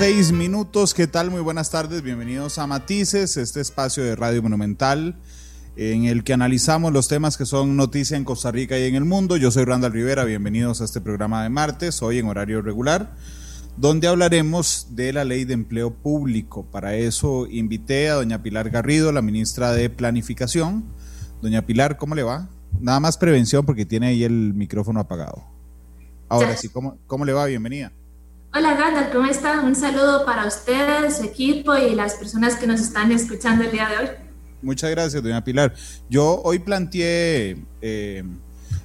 Seis minutos, ¿qué tal? Muy buenas tardes, bienvenidos a Matices, este espacio de Radio Monumental en el que analizamos los temas que son noticia en Costa Rica y en el mundo. Yo soy Randall Rivera, bienvenidos a este programa de martes, hoy en horario regular, donde hablaremos de la ley de empleo público. Para eso invité a doña Pilar Garrido, la ministra de Planificación. Doña Pilar, ¿cómo le va? Nada más prevención porque tiene ahí el micrófono apagado. Ahora sí, ¿cómo, cómo le va? Bienvenida. Hola Randall, ¿cómo está? Un saludo para ustedes, su equipo y las personas que nos están escuchando el día de hoy. Muchas gracias, doña Pilar. Yo hoy planteé eh,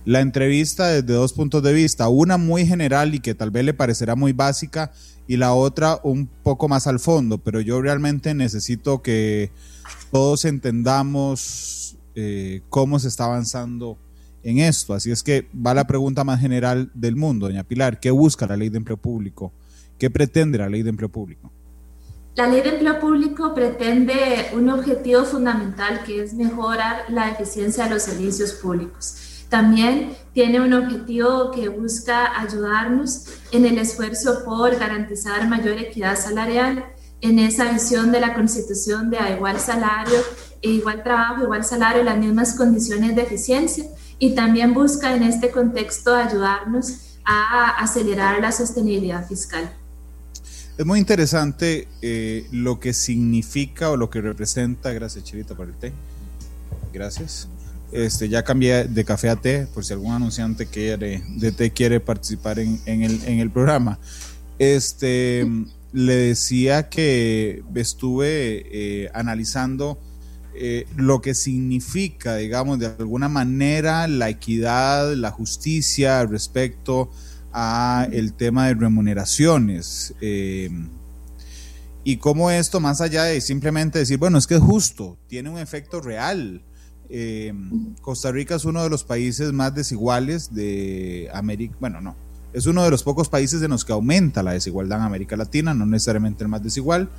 la entrevista desde dos puntos de vista, una muy general y que tal vez le parecerá muy básica y la otra un poco más al fondo, pero yo realmente necesito que todos entendamos eh, cómo se está avanzando en esto. Así es que va la pregunta más general del mundo, doña Pilar. ¿Qué busca la ley de empleo público? ¿Qué pretende la ley de empleo público? La ley de empleo público pretende un objetivo fundamental que es mejorar la eficiencia de los servicios públicos. También tiene un objetivo que busca ayudarnos en el esfuerzo por garantizar mayor equidad salarial, en esa visión de la constitución de igual salario, e igual trabajo, igual salario, las mismas condiciones de eficiencia y también busca en este contexto ayudarnos a acelerar la sostenibilidad fiscal. Es muy interesante eh, lo que significa o lo que representa, gracias Chirita por el té, gracias. Este, ya cambié de café a té, por si algún anunciante quiere, de té quiere participar en, el, en el programa. Este, le decía que estuve eh, analizando eh, lo que significa, digamos, de alguna manera la equidad, la justicia respecto a el tema de remuneraciones. Eh, y cómo esto, más allá de simplemente decir, bueno, es que es justo, tiene un efecto real. Eh, Costa Rica es uno de los países más desiguales de América, bueno, no, es uno de los pocos países en los que aumenta la desigualdad en América Latina, no necesariamente el más desigual.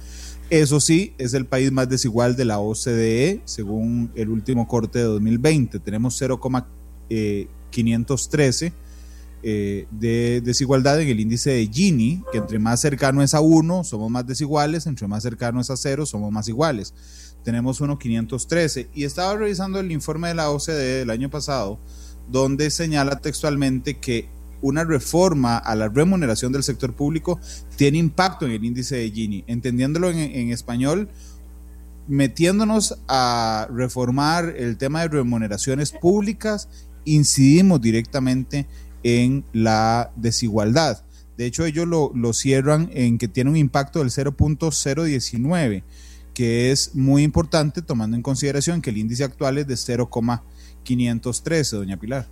Eso sí, es el país más desigual de la OCDE, según el último corte de 2020. Tenemos 0,513 eh, de desigualdad en el índice de Gini, que entre más cercano es a 1, somos más desiguales, entre más cercano es a 0, somos más iguales. Tenemos 1,513. Y estaba revisando el informe de la OCDE del año pasado, donde señala textualmente que una reforma a la remuneración del sector público tiene impacto en el índice de Gini. Entendiéndolo en, español, metiéndonos a reformar el tema de remuneraciones públicas, incidimos directamente en la desigualdad. De hecho, ellos lo, lo cierran en que tiene un impacto del 0.019, que es muy importante tomando en consideración que el índice actual es de 0,513, doña Pilar.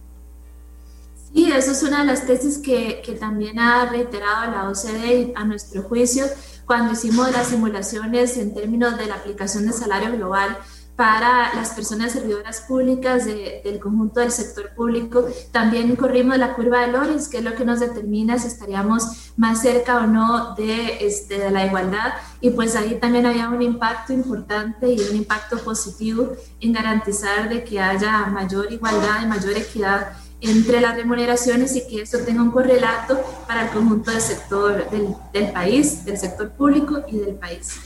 Y eso es una de las tesis que, que también ha reiterado la OCDE a nuestro juicio cuando hicimos las simulaciones en términos de la aplicación de salario global para las personas servidoras públicas del conjunto del sector público. También corrimos la curva de Lorenz, que es lo que nos determina si estaríamos más cerca o no de, este, de la igualdad. Y pues ahí también había un impacto importante y un impacto positivo en garantizar de que haya mayor igualdad y mayor equidad entre las remuneraciones y que eso tenga un correlato para el conjunto del sector del, del país, del sector público y del país.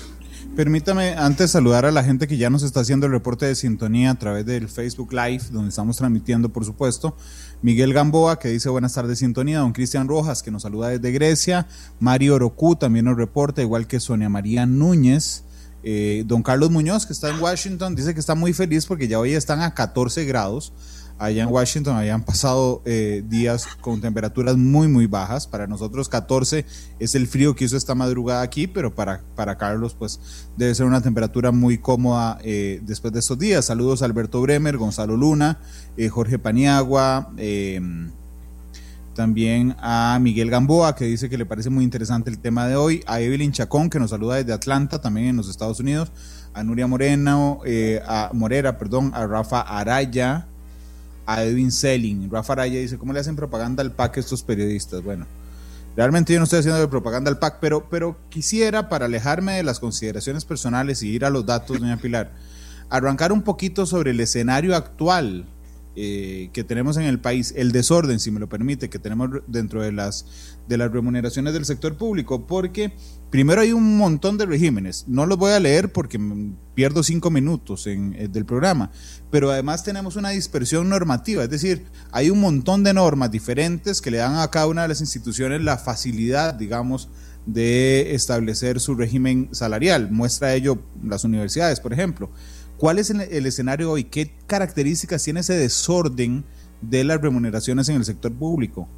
Permítame antes saludar a la gente que ya nos está haciendo el reporte de sintonía a través del Facebook Live, donde estamos transmitiendo, por supuesto. Miguel Gamboa, que dice buenas tardes, sintonía. Don Cristian Rojas, que nos saluda desde Grecia. Mario Orocu también nos reporta, igual que Sonia María Núñez. Eh, don Carlos Muñoz, que está en Washington, dice que está muy feliz porque ya hoy están a 14 grados allá en Washington habían pasado eh, días con temperaturas muy, muy bajas. Para nosotros 14 es el frío que hizo esta madrugada aquí, pero para, para Carlos pues debe ser una temperatura muy cómoda eh, después de estos días. Saludos a Alberto Bremer, Gonzalo Luna, eh, Jorge Paniagua. también a Miguel Gamboa, que dice que le parece muy interesante el tema de hoy, a Evelyn Chacón, que nos saluda desde Atlanta, también en los Estados Unidos, a Nuria Moreno, a Morera, perdón, a Rafa Araya, a Edwin Selling. Rafa Araya dice, ¿cómo le hacen propaganda al PAC estos periodistas? Bueno, realmente yo no estoy haciendo de propaganda al PAC, pero, pero quisiera, para alejarme de las consideraciones personales y ir a los datos, doña Pilar, arrancar un poquito sobre el escenario actual eh, que tenemos en el país, el desorden, si me lo permite, que tenemos dentro de las, de las remuneraciones del sector público, porque primero hay un montón de regímenes, no los voy a leer porque pierdo cinco minutos en, eh, del programa, pero además tenemos una dispersión normativa, es decir, hay un montón de normas diferentes que le dan a cada una de las instituciones la facilidad, digamos, de establecer su régimen salarial. Muestra ello las universidades, por ejemplo. ¿Cuál es el, escenario hoy? ¿Qué características tiene ese desorden de las remuneraciones en el sector público?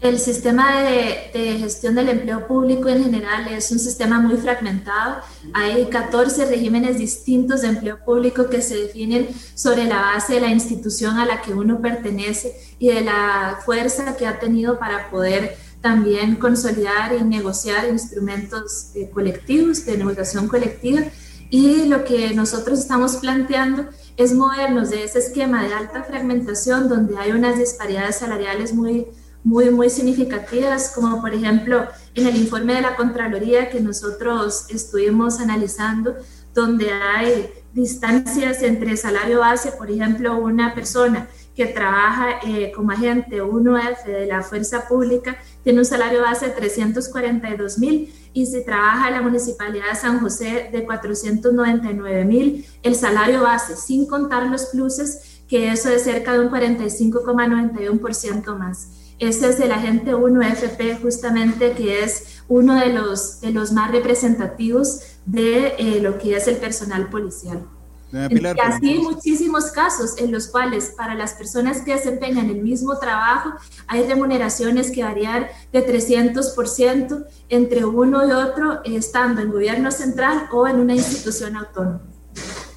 El sistema de, gestión del empleo público en general es un sistema muy fragmentado. Hay 14 regímenes distintos de empleo público que se definen sobre la base de la institución a la que uno pertenece y de la fuerza que ha tenido para poder también consolidar y negociar instrumentos eh, colectivos, de negociación colectiva y lo que nosotros estamos planteando es movernos de ese esquema de alta fragmentación donde hay unas disparidades salariales muy, muy, muy significativas, como por ejemplo en el informe de la Contraloría que nosotros estuvimos analizando, donde hay distancias entre salario base, por ejemplo, una persona que trabaja eh, como agente 1F de la fuerza pública tiene un salario base de 342 mil y si trabaja en la Municipalidad de San José de 499 mil, el salario base, sin contar los pluses, que eso es cerca de un 45,91% más. Ese es el agente 1FP justamente, que es uno de los, de los más representativos de eh, lo que es el personal policial y así hay muchísimos casos en los cuales para las personas que desempeñan el mismo trabajo hay remuneraciones que varían de 300% entre uno y otro estando en gobierno central o en una institución autónoma.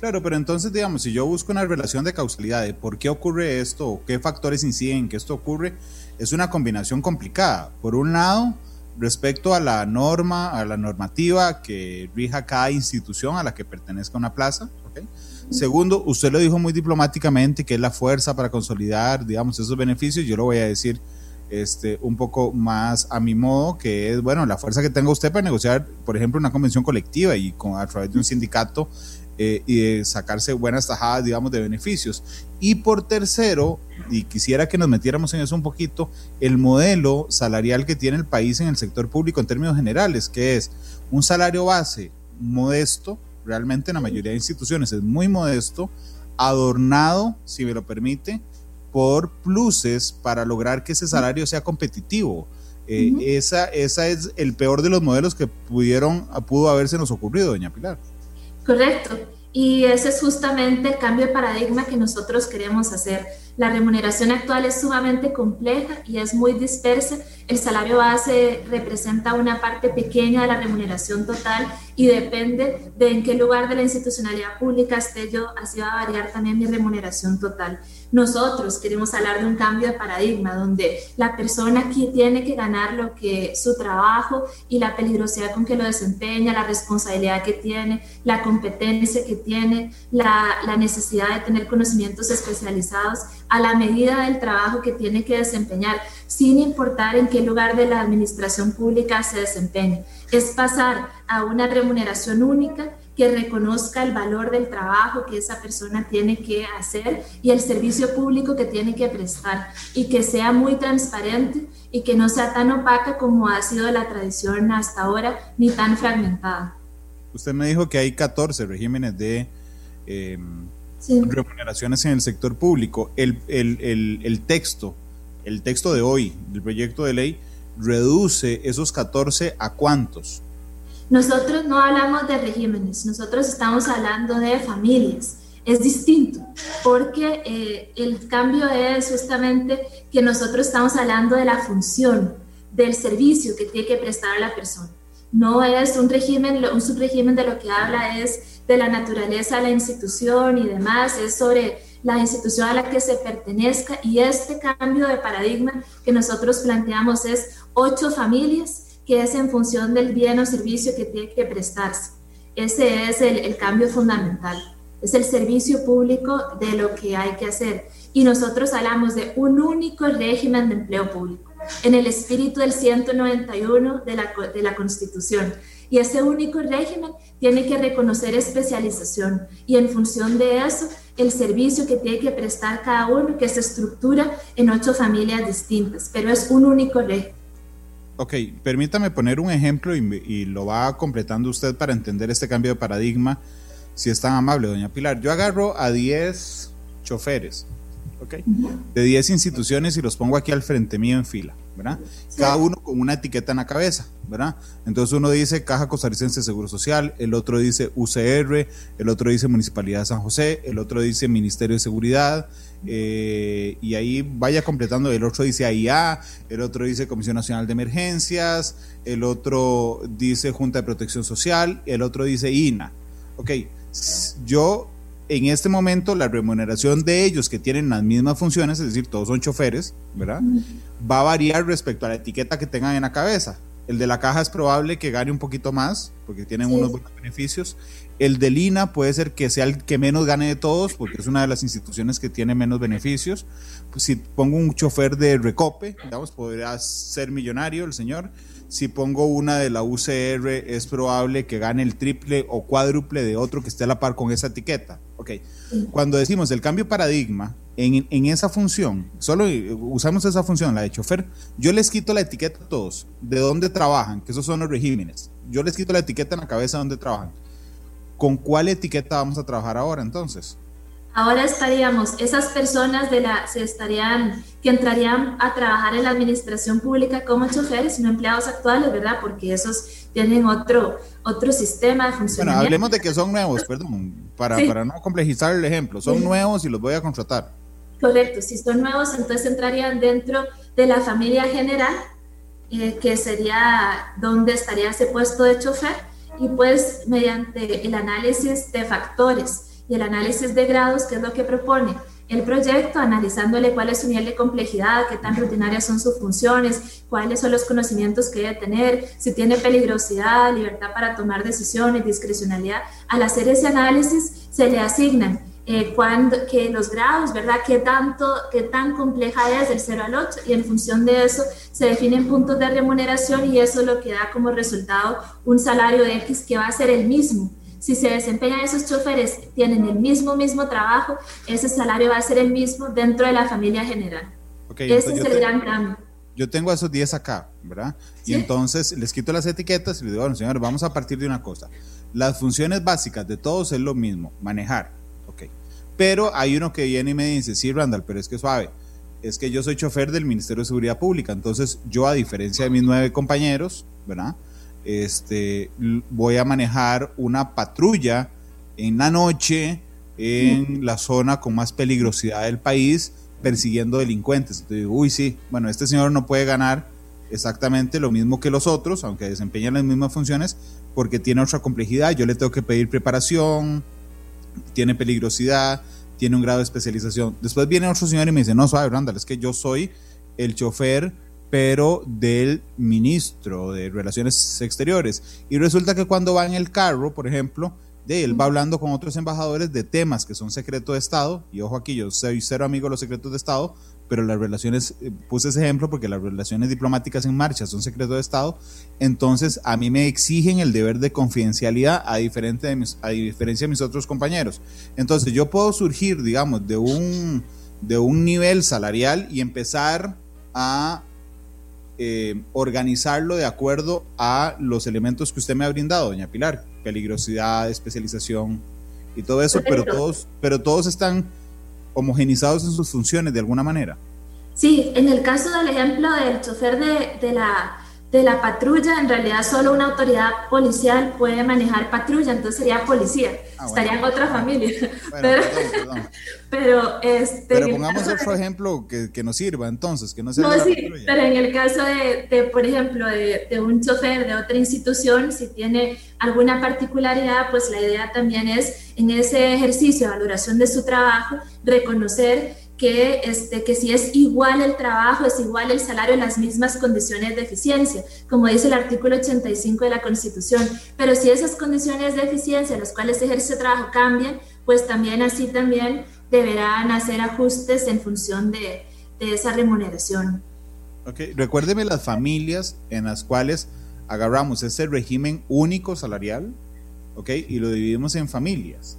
Claro, pero entonces digamos, si yo busco una relación de causalidad de por qué ocurre esto o qué factores inciden en que esto ocurre, es una combinación complicada. Por un lado, respecto a la norma, a la normativa que rija cada institución a la que pertenezca una plaza, Segundo, usted lo dijo muy diplomáticamente que es la fuerza para consolidar, digamos, esos beneficios. Yo lo voy a decir este, un poco más a mi modo, que es, bueno, la fuerza que tenga usted para negociar, por ejemplo, una convención colectiva y con, a través de un sindicato eh, y de sacarse buenas tajadas, digamos, de beneficios. Y por tercero, y quisiera que nos metiéramos en eso un poquito, el modelo salarial que tiene el país en el sector público en términos generales, que es un salario base modesto, realmente en la mayoría de instituciones es muy modesto, adornado, si me lo permite, por pluses para lograr que ese salario sea competitivo. Eh, esa, esa es el peor de los modelos que pudieron, pudo haberse nos ocurrido, doña Pilar. Correcto. Y ese es justamente el cambio de paradigma que nosotros queremos hacer. La remuneración actual es sumamente compleja y es muy dispersa. El salario base representa una parte pequeña de la remuneración total y depende de en qué lugar de la institucionalidad pública esté yo, así va a variar también mi remuneración total. Nosotros queremos hablar de un cambio de paradigma donde la persona aquí tiene que ganar lo que su trabajo y la peligrosidad con que lo desempeña, la responsabilidad que tiene, la competencia que tiene, la, la necesidad de tener conocimientos especializados a la medida del trabajo que tiene que desempeñar, sin importar en qué lugar de la administración pública se desempeñe. Es pasar a una remuneración única que reconozca el valor del trabajo que esa persona tiene que hacer y el servicio público que tiene que prestar y que sea muy transparente y que no sea tan opaca como ha sido la tradición hasta ahora, ni tan fragmentada. Usted me dijo que hay 14 regímenes de em, remuneraciones en el sector público. El, el, el texto, el texto de hoy del proyecto de ley, reduce esos 14 a cuántos? Nosotros no hablamos de regímenes, nosotros estamos hablando de familias. Es distinto, porque eh, el cambio es justamente que nosotros estamos hablando de la función, del servicio que tiene que prestar a la persona. No es un régimen, un subrégimen de lo que habla es de la naturaleza de la institución y demás, es sobre la institución a la que se pertenezca y este cambio de paradigma que nosotros planteamos es ocho familias, que es en función del bien o servicio que tiene que prestarse. Ese es el, el cambio fundamental, es el servicio público de lo que hay que hacer. Y nosotros hablamos de un único régimen de empleo público, en el espíritu del 191 de la, de la Constitución. Y ese único régimen tiene que reconocer especialización y en función de eso el servicio que tiene que prestar cada uno, que se estructura en ocho familias distintas, pero es un único régimen. Ok, permítame poner un ejemplo y, y, lo va completando usted para entender este cambio de paradigma, si es tan amable, doña Pilar. Yo agarro a 10 choferes, ok, de 10 instituciones y los pongo aquí al frente mío en fila, ¿verdad? Cada uno con una etiqueta en la cabeza, ¿verdad? Entonces uno dice Caja Costarricense de Seguro Social, el otro dice UCR, el otro dice Municipalidad de San José, el otro dice Ministerio de Seguridad, eh, y ahí vaya completando, el otro dice AIA, el otro dice Comisión Nacional de Emergencias, el otro dice Junta de Protección Social, el otro dice INA. Ok, yo en este momento la remuneración de ellos que tienen las mismas funciones, es decir, todos son choferes, ¿verdad? Va a variar respecto a la etiqueta que tengan en la cabeza. El de la caja es probable que gane un poquito más, porque tienen sí. unos buenos beneficios. El de Lina puede ser que sea el que menos gane de todos, porque es una de las instituciones que tiene menos beneficios. Pues si pongo un chofer de Recope, digamos, podría ser millonario el señor. Si pongo una de la UCR, es probable que gane el triple o cuádruple de otro que esté a la par con esa etiqueta. Ok. Cuando decimos el cambio paradigma, en, en, esa función, solo usamos esa función, la de chofer, yo les quito la etiqueta a todos, de dónde trabajan, que esos son los regímenes. Yo les quito la etiqueta en la cabeza de dónde trabajan. ¿Con cuál etiqueta vamos a trabajar ahora entonces? Ahora estaríamos, esas personas de la, se estarían, que entrarían a trabajar en la administración pública como choferes, no empleados actuales, ¿verdad? Porque esos tienen otro, otro sistema de funcionamiento. Bueno, hablemos de que son nuevos, perdón, para, sí. para no complejizar el ejemplo. Son sí. nuevos y los voy a contratar. Correcto, si son nuevos, entonces entrarían dentro de la familia general, eh, que sería donde estaría ese puesto de chofer, y pues mediante el análisis de factores y el análisis de grados, que es lo que propone el proyecto, analizándole cuál es su nivel de complejidad, qué tan rutinarias son sus funciones, cuáles son los conocimientos que debe tener, si tiene peligrosidad, libertad para tomar decisiones, discrecionalidad. Al hacer ese análisis se le asignan eh, cuando, que los grados, ¿verdad? ¿Qué, tanto, ¿Qué tan compleja es del 0 al 8? Y en función de eso se definen puntos de remuneración y eso lo que da como resultado un salario X que va a ser el mismo si se desempeñan esos choferes, tienen el mismo, mismo trabajo, ese salario va a ser el mismo dentro de la familia general. Okay, ese es el gran cambio. Yo tengo esos 10 acá, ¿verdad? ¿Sí? Y entonces les quito las etiquetas y les digo, bueno, señores, vamos a partir de una cosa. Las funciones básicas de todos es lo mismo, manejar. Pero hay uno que viene y me dice, sí, Randall, pero es que suave, es que yo soy chofer del Ministerio de Seguridad Pública, entonces yo, a diferencia de mis nueve compañeros, ¿verdad? este, voy a manejar una patrulla en la noche en la zona con más peligrosidad del país persiguiendo delincuentes. Entonces digo, uy, sí, bueno, este señor no puede ganar exactamente lo mismo que los otros, aunque desempeñan las mismas funciones, porque tiene otra complejidad. Yo le tengo que pedir preparación, tiene peligrosidad, tiene un grado de especialización. Después viene otro señor y me dice, no, suave, Randall, es que yo soy el chofer pero del ministro de Relaciones Exteriores. Y resulta que cuando va en el carro, por ejemplo, de él va hablando con otros embajadores de temas que son secreto de Estado, y ojo aquí, yo soy cero amigo de los secretos de Estado, pero las relaciones, puse ese ejemplo porque las relaciones diplomáticas en marcha son secreto de Estado, entonces a mí me exigen el deber de confidencialidad a, diferente de mis, a diferencia de mis otros compañeros. Entonces yo puedo surgir, digamos, de un, de un nivel salarial y empezar a eh, organizarlo de acuerdo a los elementos que usted me ha brindado, doña Pilar, peligrosidad, especialización y todo eso, pero todos, pero todos están homogenizados en sus funciones de alguna manera. Sí, en el caso del ejemplo del chofer de, de la de la patrulla, en realidad solo una autoridad policial puede manejar patrulla, entonces sería policía, ah, estaría en otra familia. pero, pero, este, pero pongamos otro ejemplo que, que, nos sirva entonces, que no sea no, sí, pero en el caso de, de por ejemplo, de, de, un chofer de otra institución, si tiene alguna particularidad, pues la idea también es en ese ejercicio de valoración de su trabajo, reconocer que, este, que si es igual el trabajo, es igual el salario en las mismas condiciones de eficiencia, como dice el artículo 85 de la Constitución. Pero si esas condiciones de eficiencia en las cuales se ejerce el trabajo cambian, pues también así también deberán hacer ajustes en función de, de esa remuneración. Ok, recuérdeme las familias en las cuales agarramos ese régimen único salarial, ok, y lo dividimos en familias.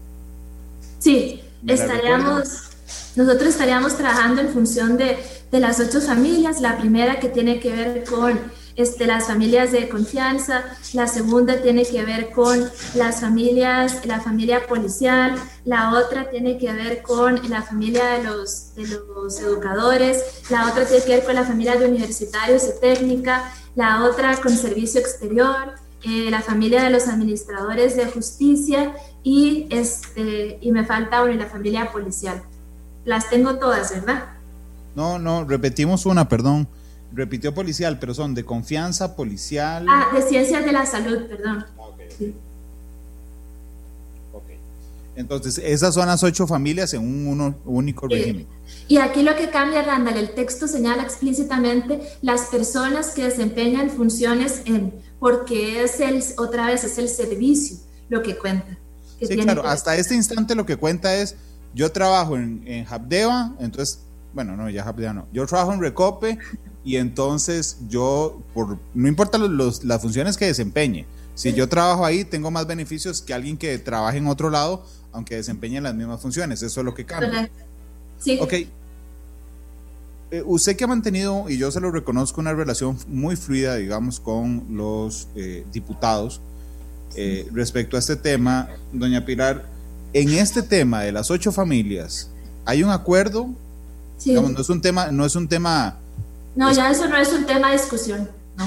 Sí, estaríamos nosotros estaríamos trabajando en función de, de, las ocho familias. La primera que tiene que ver con este, las familias de confianza, la segunda tiene que ver con las familias, la familia policial, la otra tiene que ver con la familia de los, de los educadores, la otra tiene que ver con la familia de universitarios y técnica, la otra con servicio exterior, eh, la familia de los administradores de justicia y, este, y me falta una, la familia policial. Las tengo todas, ¿verdad? No, no, repetimos una, perdón. Repitió policial, pero son de confianza, policial. Ah, de ciencias de la salud, perdón. Ah, Entonces, esas son las ocho familias en un único régimen. Y aquí lo que cambia, Randall, el texto señala explícitamente las personas que desempeñan funciones en, porque es el, otra vez, es el servicio lo que cuenta. sí, claro, hasta este instante lo que cuenta es yo trabajo en, en Habdeba, entonces, bueno, no, ya Habdeba no. Yo trabajo en Recope y entonces yo, por, no importa los, las funciones que desempeñe, si yo trabajo ahí, tengo más beneficios que alguien que trabaje en otro lado, aunque desempeñe las mismas funciones. Eso es lo que cambia. Sí. Ok. Eh, usted que ha mantenido, y yo se lo reconozco, una relación muy fluida, digamos, con los eh, diputados eh, respecto a este tema, doña Pilar, en este tema de las ocho familias, ¿hay un acuerdo? Sí. no es un tema, no es un tema. No, ya eso no es un tema de discusión. No.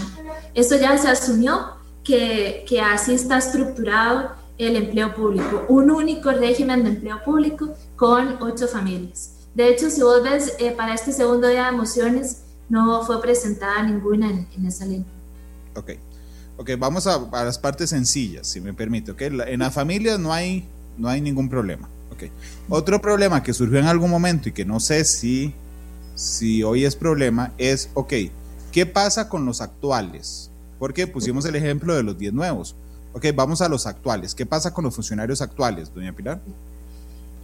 Eso ya se asumió que, que así está estructurado el empleo público, un único régimen de empleo público con ocho familias. De hecho, si vos ves, eh, para este segundo día de mociones no fue presentada ninguna en, esa ley. Ok, ok, vamos a, a, las partes sencillas, si me permite. Okay? en las familias no hay no hay ningún problema. Okay. Otro problema que surgió en algún momento y que no sé si, si hoy es problema es, ok, ¿qué pasa con los actuales? Porque pusimos el ejemplo de los 10 nuevos. Ok, vamos a los actuales. ¿Qué pasa con los funcionarios actuales, doña Pilar?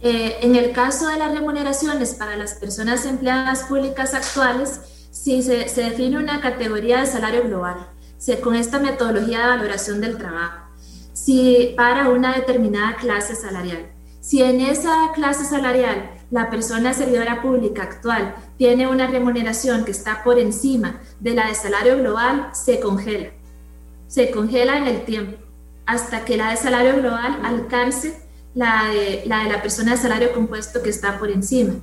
Eh, en el caso de las remuneraciones para las personas empleadas públicas actuales, sí se, se define una categoría de salario global, se, con esta metodología de valoración del trabajo si para una determinada clase salarial. Si en esa clase salarial la persona servidora pública actual tiene una remuneración que está por encima de la de salario global, se congela. Se congela en el tiempo hasta que la de salario global alcance la de la, de la persona de salario compuesto que está por encima.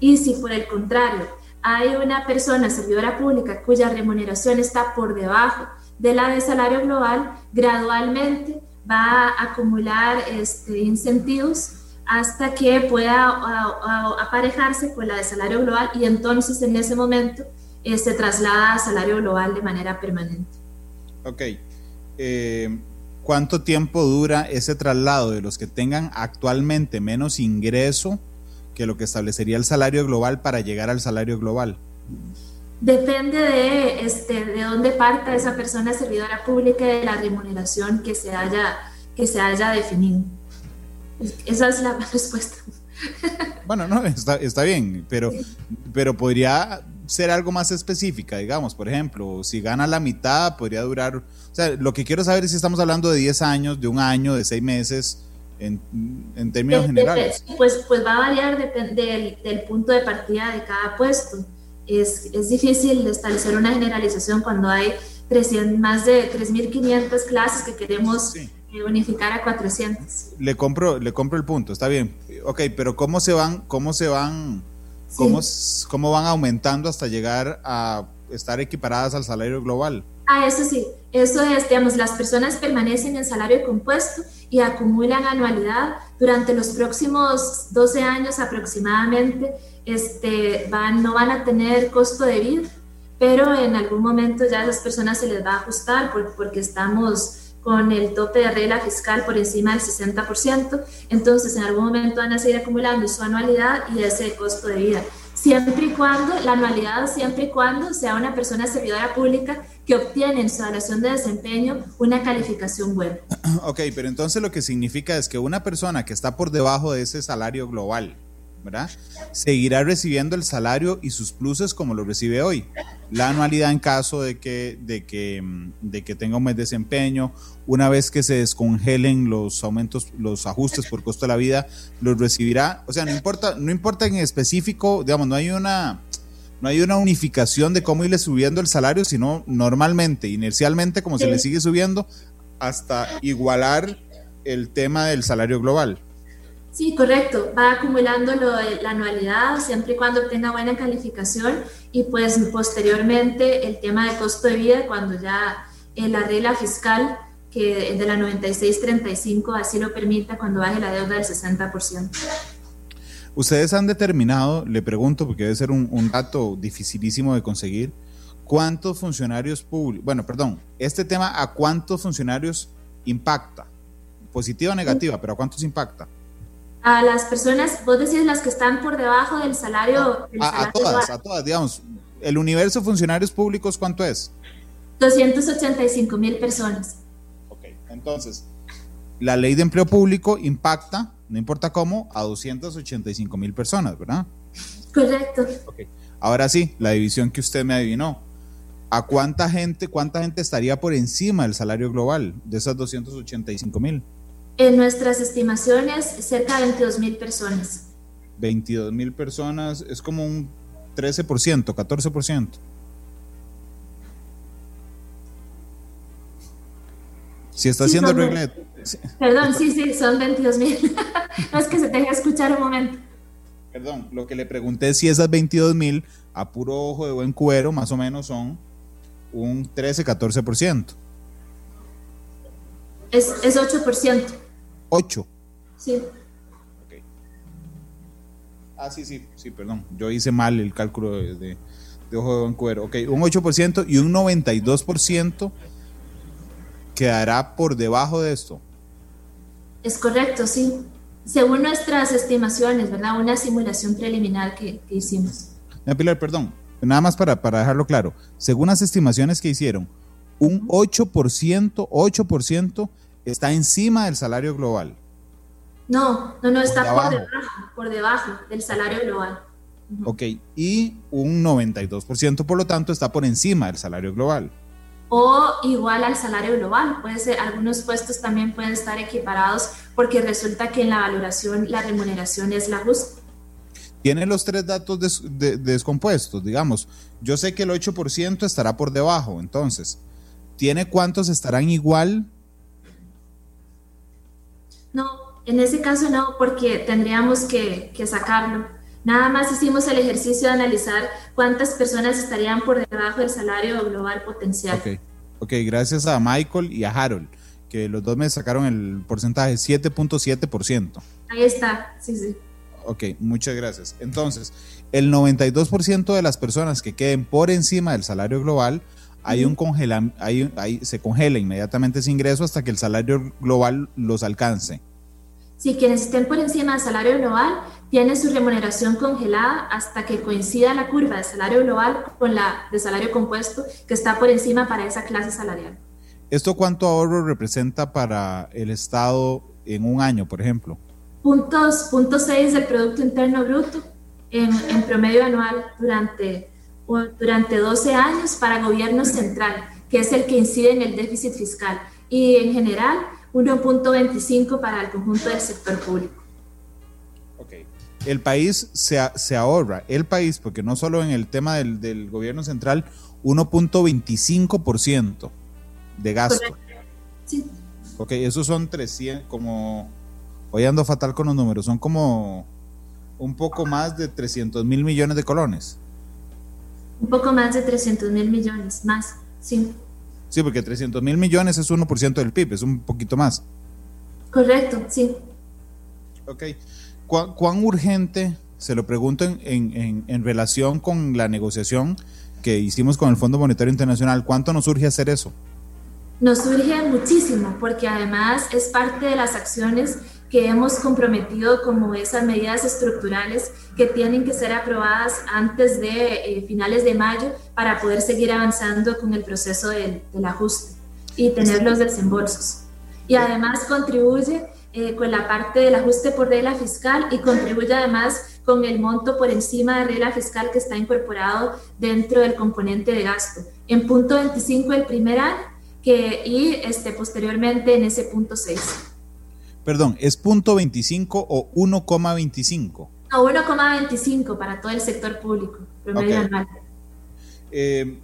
Y si por el contrario hay una persona servidora pública cuya remuneración está por debajo de la de salario global, gradualmente va a acumular este, incentivos hasta que pueda aparejarse con la de salario global y entonces en ese momento eh, se traslada a salario global de manera permanente. Ok. Eh, ¿Cuánto tiempo dura ese traslado de los que tengan actualmente menos ingreso que lo que establecería el salario global para llegar al salario global? Depende de, este, de dónde parta esa persona servidora pública y de la remuneración que se haya, que se haya definido. Esa es la respuesta. Bueno, no, está, está bien, pero, pero podría ser algo más específica, digamos, por ejemplo, si gana la mitad, podría durar, o sea, lo que quiero saber es si estamos hablando de 10 años, de un año, de 6 meses, en, en términos generales. Pues, pues va a variar del, del punto de partida de cada puesto es, es difícil establecer una generalización cuando hay 300, más de 3.500 clases que queremos eh, unificar a 400. Le compro, le compro el punto, está bien. Ok, pero ¿cómo se van, cómo se van ¿cómo, ¿cómo van aumentando hasta llegar a estar equiparadas al salario global? Ah, eso sí, eso es, digamos, las personas permanecen en salario compuesto y acumulan anualidad durante los próximos 12 años aproximadamente, este, van, no van a tener costo de vida, pero en algún momento ya a esas personas se les va a ajustar porque estamos con el tope de regla fiscal por encima del 60%, entonces en algún momento van a seguir acumulando su anualidad y ese costo de vida siempre y cuando, la anualidad, siempre y cuando sea una persona servidora pública que obtiene en su evaluación de desempeño una calificación buena. Ok, pero entonces lo que significa es que una persona que está por debajo de ese salario global, ¿verdad? Seguirá recibiendo el salario y sus pluses como lo recibe hoy. La anualidad en caso de que, de que, mm, de que tenga un buen desempeño, una vez que se descongelen los aumentos, los ajustes por costo de la vida, los recibirá. O sea, no importa, no importa en específico, digamos, no hay una, no hay una unificación de cómo irle subiendo el salario, sino normalmente, inercialmente, como se le sigue subiendo, hasta igualar el tema del salario global. Sí, correcto. Va acumulando la anualidad siempre y cuando obtenga buena calificación y pues posteriormente el tema de costo de vida cuando ya en la regla fiscal que de la 9635 así lo permita cuando baje la deuda del 60%. Ustedes han determinado, le pregunto porque debe ser un, un dato dificilísimo de conseguir, ¿cuántos funcionarios públicos, bueno, perdón, este tema a cuántos funcionarios impacta? Positiva o negativa, pero ¿a cuántos impacta? A las personas, vos decís las que están por debajo del salario. a, todas, a todas, digamos. ¿El universo de funcionarios públicos cuánto es? 285 mil personas. Ok, entonces, la ley de empleo público impacta, no importa cómo, a 285 mil personas, ¿verdad? Correcto. Okay. Ahora sí, la división que usted me adivinó. ¿A cuánta gente, cuánta gente estaría por encima del salario global de esas 285 mil? En nuestras estimaciones, cerca de 22 mil personas. 22 mil personas es como un 13%, 14%. Si está haciendo el reglet. Perdón, sí, sí, son 22 mil. no es que se tenga que escuchar un momento. Perdón, lo que le pregunté es si esas 22 mil, a puro ojo de buen cuero, más o menos son un 13, 14%. Es, es 8%. 8. Sí. Okay. Ah, sí, sí, sí, perdón. Yo hice mal el cálculo de, de, de ojo de buen cuero. Ok, un 8% y un 92% quedará por debajo de esto. Es correcto, sí. Según nuestras estimaciones, ¿verdad? Una simulación preliminar que, que hicimos. Pilar, perdón, nada más para, para dejarlo claro. Según las estimaciones que hicieron, un 8%, 8% está encima del salario global. No, no, no, está por debajo, por debajo del salario global. Ok, y un 92% por lo tanto está por encima del salario global. O igual al salario global, puede ser, algunos puestos también pueden estar equiparados porque resulta que en la valoración la remuneración es la justa. Tiene los tres datos des, de, de descompuestos, digamos. Yo sé que el 8% estará por debajo, entonces, ¿tiene cuántos estarán igual no, en ese caso no, porque tendríamos que, que sacarlo. Nada más hicimos el ejercicio de analizar cuántas personas estarían por debajo del salario global potencial. Ok, okay gracias a Michael y a Harold, que los dos me sacaron el porcentaje 7.7%. Ahí está, sí, sí. Ok, muchas gracias. Entonces, el 92% de las personas que queden por encima del salario global, hay un congela, hay, hay, se congela inmediatamente ese ingreso hasta que el salario global los alcance. Si quienes estén por encima del salario global tienen su remuneración congelada hasta que coincida la curva de salario global con la de salario compuesto que está por encima para esa clase salarial. ¿Esto cuánto ahorro representa para el Estado en un año, por ejemplo? Puntos, punto 6 del Producto Interno Bruto en, en promedio anual durante, durante 12 años para gobierno central, que es el que incide en el déficit fiscal. Y en general, 1.25 para el conjunto del sector público. Ok. El país se, se, ahorra, el país, porque no solo en el tema del, del gobierno central, 1.25% de gasto. Correcto. Sí. Ok, esos son 300, como, hoy ando fatal con los números, son como un poco más de 300 mil millones de colones. Un poco más de 300 mil millones, más, sí. Sí, porque 300 mil millones es 1% del PIB, es un poquito más. Correcto, sí. Ok. ¿Cuán, urgente, se lo pregunto en, en, relación con la negociación que hicimos con el Fondo Monetario Internacional, ¿cuánto nos urge hacer eso? Nos urge muchísimo, porque además es parte de las acciones que hemos comprometido como esas medidas estructurales que tienen que ser aprobadas antes de eh, finales de mayo para poder seguir avanzando con el proceso del, ajuste y tener los desembolsos. Y además contribuye eh, con la parte del ajuste por regla fiscal y contribuye además con el monto por encima de regla fiscal que está incorporado dentro del componente de gasto. En punto 25 el primer año que, y este, posteriormente en ese punto 6. Perdón, ¿es punto 25 o 1,25? No, 1,25 para todo el sector público, promedio anual. Eh,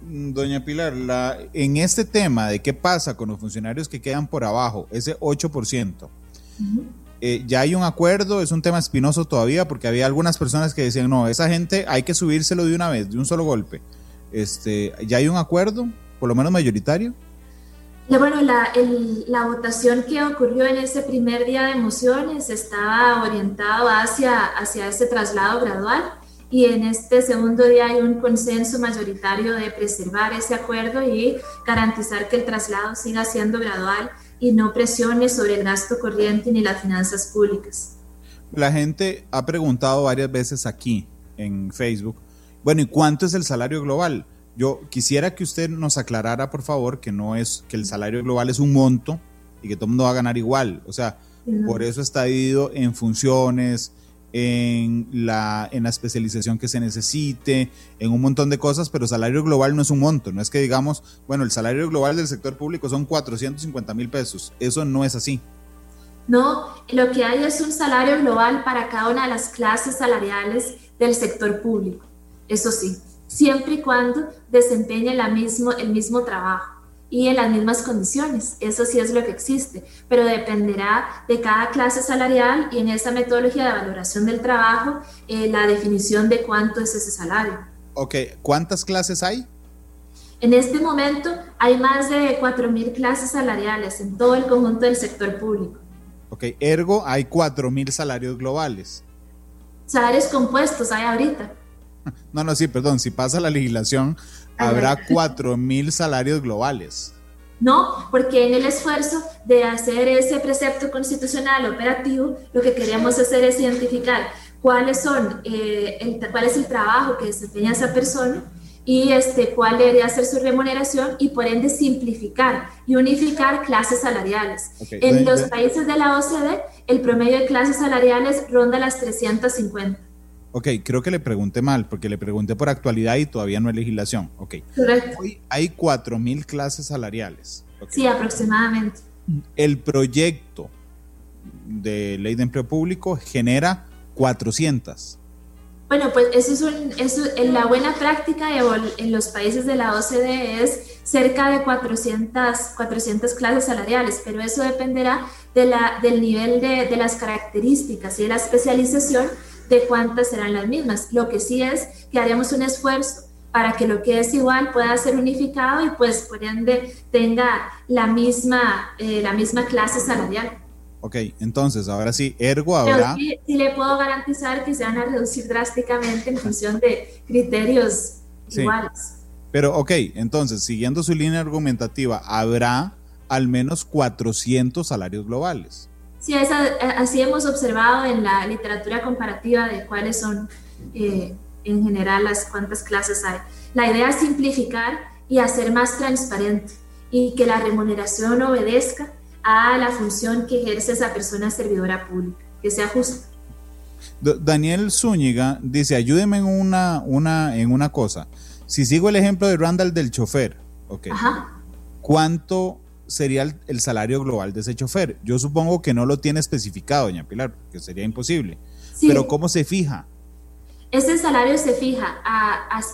doña Pilar, la, en este tema de qué pasa con los funcionarios que quedan por abajo, ese 8%, eh, ya hay un acuerdo, es un tema espinoso todavía porque había algunas personas que decían, no, esa gente hay que subírselo de una vez, de un solo golpe. Este, ¿Ya hay un acuerdo, por lo menos mayoritario? Bueno, la, la, votación que ocurrió en ese primer día de mociones estaba orientado hacia, hacia ese traslado gradual y en este segundo día hay un consenso mayoritario de preservar ese acuerdo y garantizar que el traslado siga siendo gradual y no presione sobre el gasto corriente ni las finanzas públicas. La gente ha preguntado varias veces aquí en Facebook, bueno, ¿y cuánto es el salario global? Yo quisiera que usted nos aclarara, por favor, que no es que el salario global es un monto y que todo el mundo va a ganar igual. O sea, por eso está dividido en funciones, en la, en la especialización que se necesite, en un montón de cosas, pero salario global no es un monto. No es que digamos, bueno, el salario global del sector público son 450 mil pesos. Eso no es así. No, lo que hay es un salario global para cada una de las clases salariales del sector público. Eso sí siempre y cuando desempeñe la mismo, el mismo trabajo y en las mismas condiciones. Eso sí es lo que existe, pero dependerá de cada clase salarial y en esa metodología de valoración del trabajo eh, la definición de cuánto es ese salario. Ok, ¿cuántas clases hay? En este momento hay más de 4.000 clases salariales en todo el conjunto del sector público. Ok, ergo hay 4.000 salarios globales. Salarios compuestos hay ahorita. No, no, sí, perdón, si pasa la legislación, habrá cuatro mil salarios globales. No, porque en el esfuerzo de hacer ese precepto constitucional operativo, lo que queríamos hacer es identificar cuáles son, eh, el, cuál es el trabajo que desempeña esa persona y este, cuál debería ser su remuneración y por ende simplificar y unificar clases salariales. En los países de la OCDE, el promedio de clases salariales ronda las 350. Ok, creo que le pregunté mal, porque le pregunté por actualidad y todavía no hay legislación. Ok. Hoy hay 4.000 clases salariales. Sí, aproximadamente. El proyecto de ley de empleo público genera 400. Bueno, pues eso es, un, eso, en la buena práctica en los países de la OCDE es cerca de 400, 400 clases salariales, pero eso dependerá de la, del nivel de, de las características y de la especialización de cuántas serán las mismas. Lo que sí es que haremos un esfuerzo para que lo que es igual pueda ser unificado y pues por ende tenga la misma, eh, la misma clase salarial. Ok, entonces ahora sí, ergo habrá... sí, le puedo garantizar que se van a reducir drásticamente en función de criterios iguales. Pero ok, entonces, siguiendo su línea argumentativa, habrá al menos 400 salarios globales. Sí, así hemos observado en la literatura comparativa de cuáles son eh, en general las cuántas clases hay. La idea es simplificar y hacer más transparente y que la remuneración obedezca a la función que ejerce esa persona servidora pública, que sea justa. Daniel Zúñiga dice, ayúdeme en una, una, en una cosa. Si sigo el ejemplo de Randall del chofer, okay, ¿cuánto sería el, salario global de ese chofer. Yo supongo que no lo tiene especificado, doña Pilar, que sería imposible. Pero ¿cómo se fija? Ese salario se fija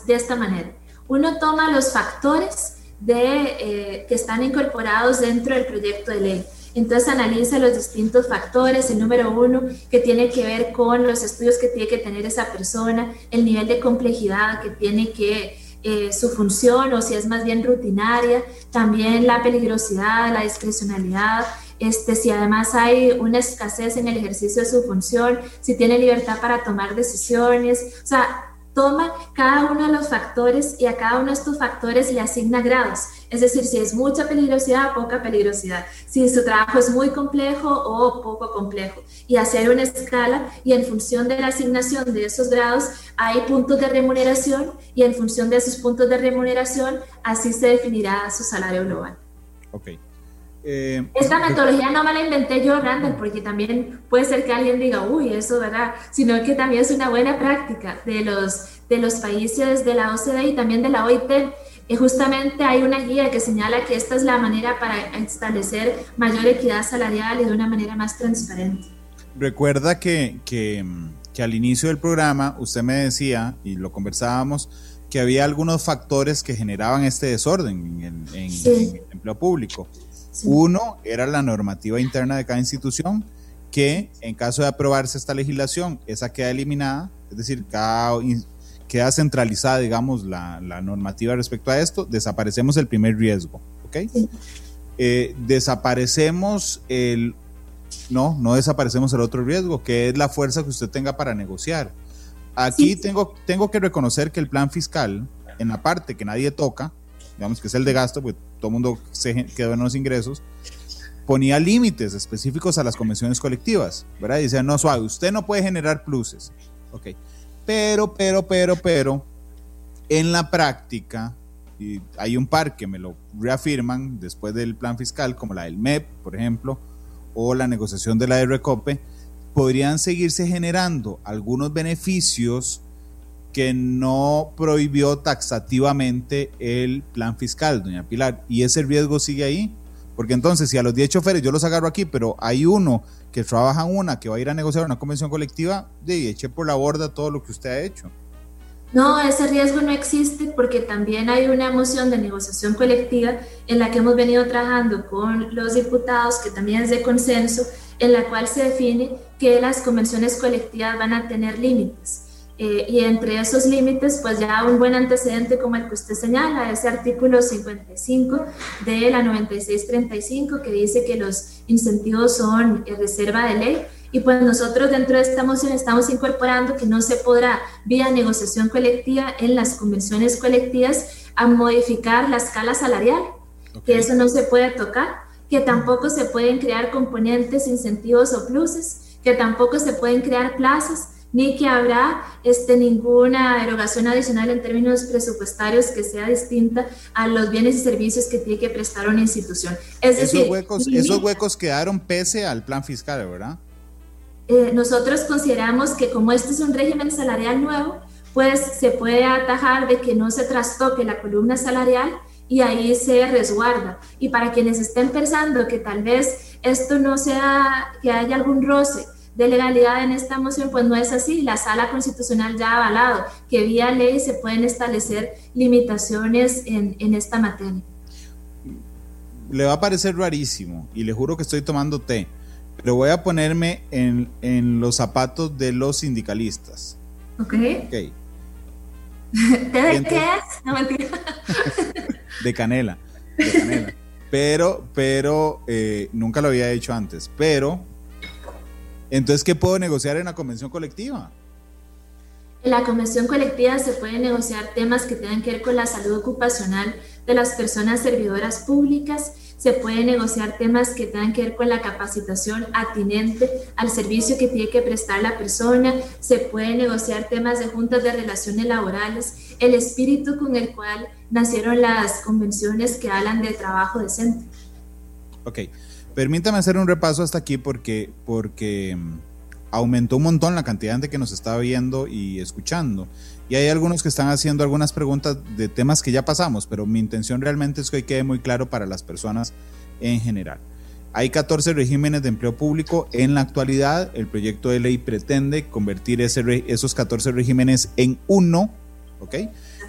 de esta manera. Uno toma los factores de, eh, que están incorporados dentro del proyecto de ley. Entonces analiza los distintos factores. El número uno, que tiene que ver con los estudios que tiene que tener esa persona, el nivel de complejidad que tiene que eh, su función o si es más bien rutinaria, también la peligrosidad, la discrecionalidad, este, si además hay una escasez en el ejercicio de su función, si tiene libertad para tomar decisiones, o sea, toma cada uno de los factores y a cada uno de estos factores le asigna grados. Es decir, si es mucha peligrosidad, poca peligrosidad. Si su trabajo es muy complejo o poco complejo. Y hacer una escala y en función de la asignación de esos grados hay puntos de remuneración y en función de esos puntos de remuneración así se definirá su salario global. Ok. Eh, Esta metodología no me la inventé yo, Randall, porque también puede ser que alguien diga, uy, eso, ¿verdad? Sino que también es una buena práctica de los, de los países de la OCDE y también de la OIT. Y justamente hay una guía que señala que esta es la manera para establecer mayor equidad salarial y de una manera más transparente. Recuerda que, que, que al inicio del programa usted me decía, y lo conversábamos, que había algunos factores que generaban este desorden en, en el empleo público. Uno era la normativa interna de cada institución, que en caso de aprobarse esta legislación, esa queda eliminada, es decir, queda centralizada, digamos, la, normativa respecto a esto, desaparecemos el primer riesgo, ¿ok? Eh, desaparecemos el, no, no desaparecemos el otro riesgo, que es la fuerza que usted tenga para negociar. Aquí tengo, tengo que reconocer que el plan fiscal, en la parte que nadie toca, digamos que es el de gasto, pues todo el mundo se quedó en los ingresos, ponía límites específicos a las convenciones colectivas, ¿verdad? Y decía, no, suave, usted no puede generar pluses. Ok. Pero, pero, pero, pero, en la práctica, y hay un par que me lo reafirman después del plan fiscal, como la del MEP, por ejemplo, o la negociación de la de Recope, podrían seguirse generando algunos beneficios que no prohibió taxativamente el plan fiscal, doña Pilar, y ese riesgo sigue ahí, porque entonces si a los 10 choferes yo los agarro aquí, pero hay uno que trabaja en una, que va a ir a negociar una convención colectiva, de eche por la borda todo lo que usted ha hecho. No, ese riesgo no existe porque también hay una moción de negociación colectiva en la que hemos venido trabajando con los diputados, que también es de consenso, en la cual se define que las convenciones colectivas van a tener límites. Eh, y entre esos límites, pues ya un buen antecedente como el que usted señala, ese artículo 55 de la 9635 que dice que los incentivos son eh, reserva de ley. Y pues nosotros dentro de esta moción estamos incorporando que no se podrá, vía negociación colectiva en las convenciones colectivas, a modificar la escala salarial, que eso no se puede tocar, que tampoco se pueden crear componentes, incentivos o pluses, que tampoco se pueden crear plazas, ni que habrá este, ninguna erogación adicional en términos presupuestarios que sea distinta a los bienes y servicios que tiene que prestar una institución. Es esos, huecos, esos huecos quedaron pese al plan fiscal, ¿verdad? Eh, nosotros consideramos que como este es un régimen salarial nuevo, pues se puede atajar de que no se trastoque la columna salarial y ahí se resguarda. Y para quienes estén pensando que tal vez esto no sea, que haya algún roce de legalidad en esta moción, pues no es así. La sala constitucional ya ha avalado que vía ley se pueden establecer limitaciones en, en esta materia. Le va a parecer rarísimo y le juro que estoy tomando té, pero voy a ponerme en, en los zapatos de los sindicalistas. Ok. okay. ¿Té de qué es? No mentira. de canela. De canela. Pero, pero, eh, nunca lo había hecho antes. Pero entonces, ¿qué puedo negociar en la convención colectiva? En la convención colectiva se pueden negociar temas que tengan que ver con la salud ocupacional de las personas servidoras públicas, se pueden negociar temas que tengan que ver con la capacitación atinente al servicio que tiene que prestar la persona, se pueden negociar temas de juntas de relaciones laborales, el espíritu con el cual nacieron las convenciones que hablan de trabajo decente. Ok, Permítame hacer un repaso hasta aquí porque, porque mm, aumentó un montón la cantidad de gente que nos está viendo y escuchando. Y hay algunos que están haciendo algunas preguntas de temas que ya pasamos, pero mi intención realmente es que hoy quede muy claro para las personas en general. Hay 14 regímenes de empleo público en la actualidad. El proyecto de ley pretende convertir ese, esos 14 regímenes en uno, ¿ok?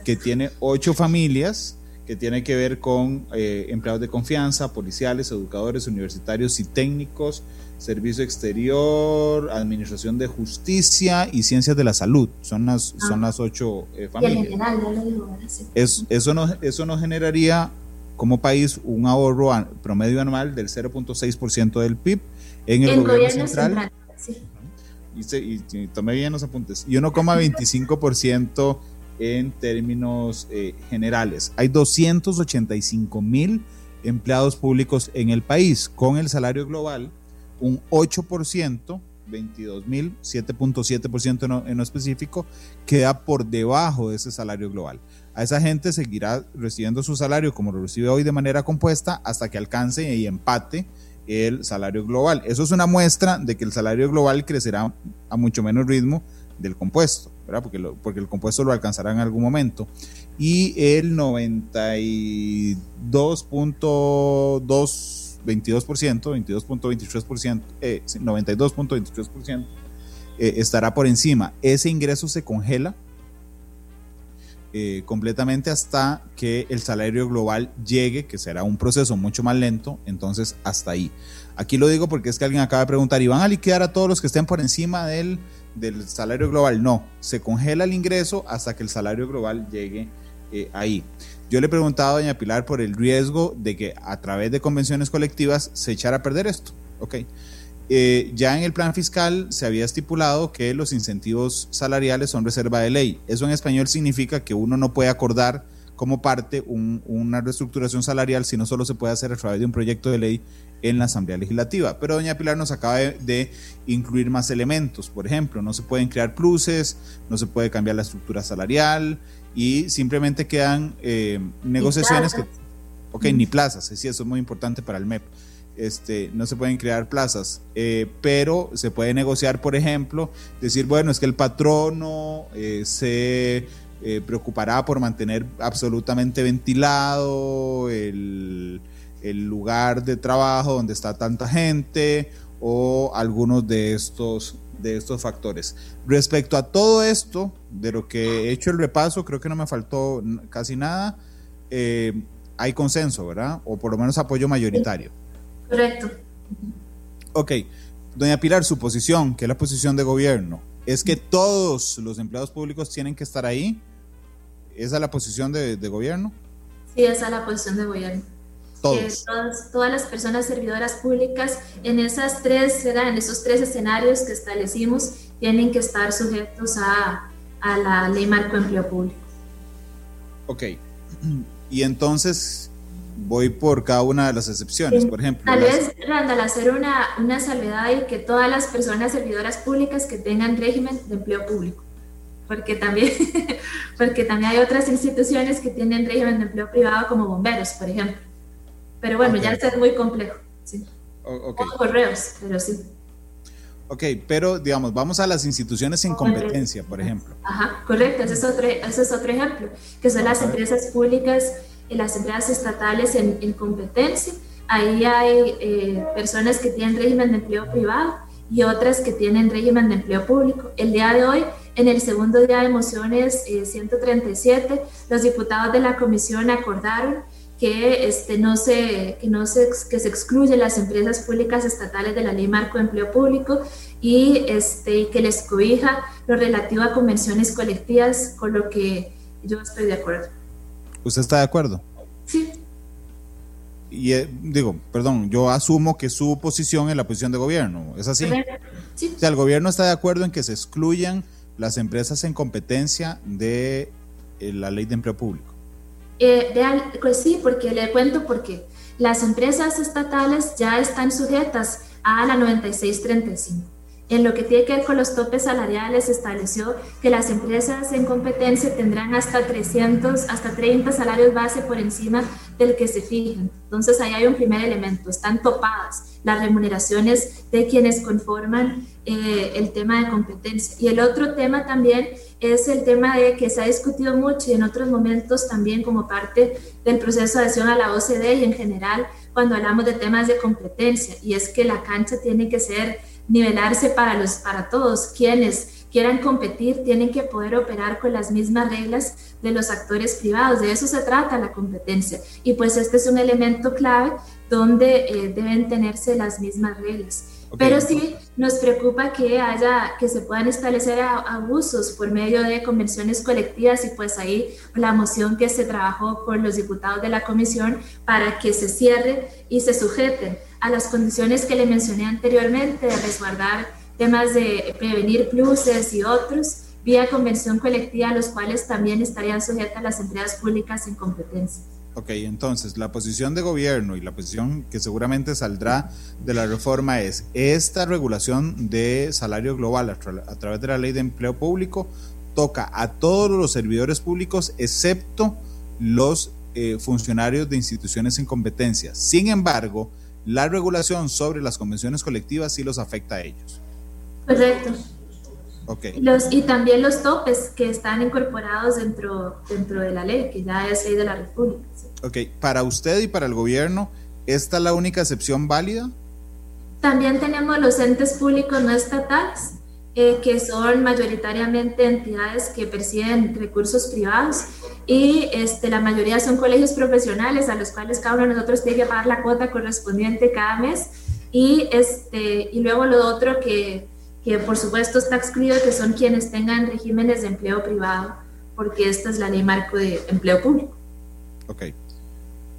Que tiene 8 familias que tiene que ver con eh, empleados de confianza, policiales, educadores, universitarios y técnicos, servicio exterior, administración de justicia y ciencias de la salud. Son las, son las ocho eh, familias. General, ya lo digo, eso, nos, eso nos generaría como país un ahorro promedio anual del 0.6% del PIB en el, gobierno, central. y, y, tomé bien los apuntes. Y 1,25% en términos eh, generales. Hay 285 mil empleados públicos en el país. Con el salario global, un 8%, 22 mil, 7.7% en, lo específico, queda por debajo de ese salario global. A esa gente seguirá recibiendo su salario como lo recibe hoy de manera compuesta hasta que alcance y empate el salario global. Eso es una muestra de que el salario global crecerá a mucho menos ritmo del compuesto, ¿verdad? Porque, porque el compuesto lo alcanzará en algún momento. Y el 92.2, 22%, 22.23%, eh, 92.23% eh, estará por encima. Ese ingreso se congela eh, completamente hasta que el salario global llegue, que será un proceso mucho más lento, entonces hasta ahí. Aquí lo digo porque es que alguien acaba de preguntar, ¿y van a liquidar a todos los que estén por encima del del salario global, no, se congela el ingreso hasta que el salario global llegue eh, ahí. Yo le he preguntado a doña Pilar por el riesgo de que a través de convenciones colectivas se echara a perder esto. Ok. Eh, ya en el plan fiscal se había estipulado que los incentivos salariales son reserva de ley. Eso en español significa que uno no puede acordar como parte una reestructuración salarial si no solo se puede hacer a través de un proyecto de ley en la Asamblea Legislativa. Pero doña Pilar nos acaba de, incluir más elementos. Por ejemplo, no se pueden crear pluses, no se puede cambiar la estructura salarial y simplemente quedan eh, negociaciones que... Ok, ni plazas, sí, eso es muy importante para el MEP. Este, no se pueden crear plazas, eh, pero se puede negociar, por ejemplo, decir, bueno, es que el patrono eh, se preocupará por mantener absolutamente ventilado el, el lugar de trabajo donde está tanta gente o algunos de estos, de estos factores. Respecto a todo esto, de lo que he hecho el repaso, creo que no me faltó casi nada. Eh, hay consenso, ¿verdad? O por lo menos apoyo mayoritario. Correcto. Ok. Doña Pilar, su posición, que es la posición de gobierno, es que todos los empleados públicos tienen que estar ahí. ¿Esa es la posición de, de gobierno? Sí, esa es la posición de gobierno. Todos. todas, las personas servidoras públicas en esas tres, en esos tres escenarios que establecimos, tienen que estar sujetos a, a la ley marco de empleo público. Ok. Y entonces voy por cada una de las excepciones, por ejemplo. Tal vez, Randall, hacer una, una salvedad y que todas las personas servidoras públicas que tengan régimen de empleo público, porque también, porque también hay otras instituciones que tienen régimen de empleo privado como bomberos, por ejemplo. Pero bueno, ya es muy complejo. Sí. correos, pero sí. Ok, pero digamos, vamos a las instituciones sin competencia, por ejemplo. Ajá, correcto, ese es otro, ese es otro ejemplo, que son las empresas públicas y las empresas estatales en, en competencia. Ahí hay eh, personas que tienen régimen de empleo privado y otras que tienen régimen de empleo público. El día de hoy, en el segundo día de mociones eh, 137, los diputados de la comisión acordaron que, este, no se, que, no se, que se excluyen las empresas públicas estatales de la Ley Marco de Empleo Público y este, que les cobija lo relativo a convenciones colectivas, con lo que yo estoy de acuerdo. ¿Usted está de acuerdo? Sí. Y eh, digo, perdón, yo asumo que su posición es la posición de gobierno, ¿es así? Sí. O sea, el gobierno está de acuerdo en que se excluyan las empresas en competencia de eh, la ley de empleo público. Eh, pues sí, porque le cuento porque las empresas estatales ya están sujetas a la 9635. En lo que tiene que ver con los topes salariales, estableció que las empresas en competencia tendrán hasta 300, hasta 30 salarios base por encima del que se fijan. Entonces, ahí hay un primer elemento, están topadas las remuneraciones de quienes conforman eh, el tema de competencia. Y el otro tema también es el tema de que se ha discutido mucho y en otros momentos también como parte del proceso de adhesión a la OCDE y en general cuando hablamos de temas de competencia, y es que la cancha tiene que ser nivelarse para, los, para todos quienes quieran competir, tienen que poder operar con las mismas reglas de los actores privados. De eso se trata la competencia. Y pues este es un elemento clave donde eh, deben tenerse las mismas reglas. Pero sí nos preocupa que haya, que se puedan establecer abusos por medio de convenciones colectivas y pues ahí la moción que se trabajó con los diputados de la comisión para que se cierre y se sujeten a las condiciones que le mencioné anteriormente de resguardar temas de prevenir pluses y otros vía convención colectiva, los cuales también estarían sujetas a las entregas públicas en competencia. Ok, entonces la posición de gobierno y la posición que seguramente saldrá de la reforma es esta regulación de salario global a, través de la ley de empleo público toca a todos los servidores públicos excepto los eh, funcionarios de instituciones en competencia. Sin embargo, la regulación sobre las convenciones colectivas sí los afecta a ellos. Correcto. Los, y también los topes que están incorporados dentro, dentro de la ley, que ya es ley de la República. Ok, para usted y para el gobierno, ¿esta es la única excepción válida? También tenemos los entes públicos no estatales, eh, que son mayoritariamente entidades que perciben recursos privados y este, la mayoría son colegios profesionales a los cuales cada uno de nosotros tiene que pagar la cuota correspondiente cada mes y, este, y luego lo otro que que por supuesto está excluido que son quienes tengan regímenes de empleo privado, porque esta es la ley marco de empleo público. Ok.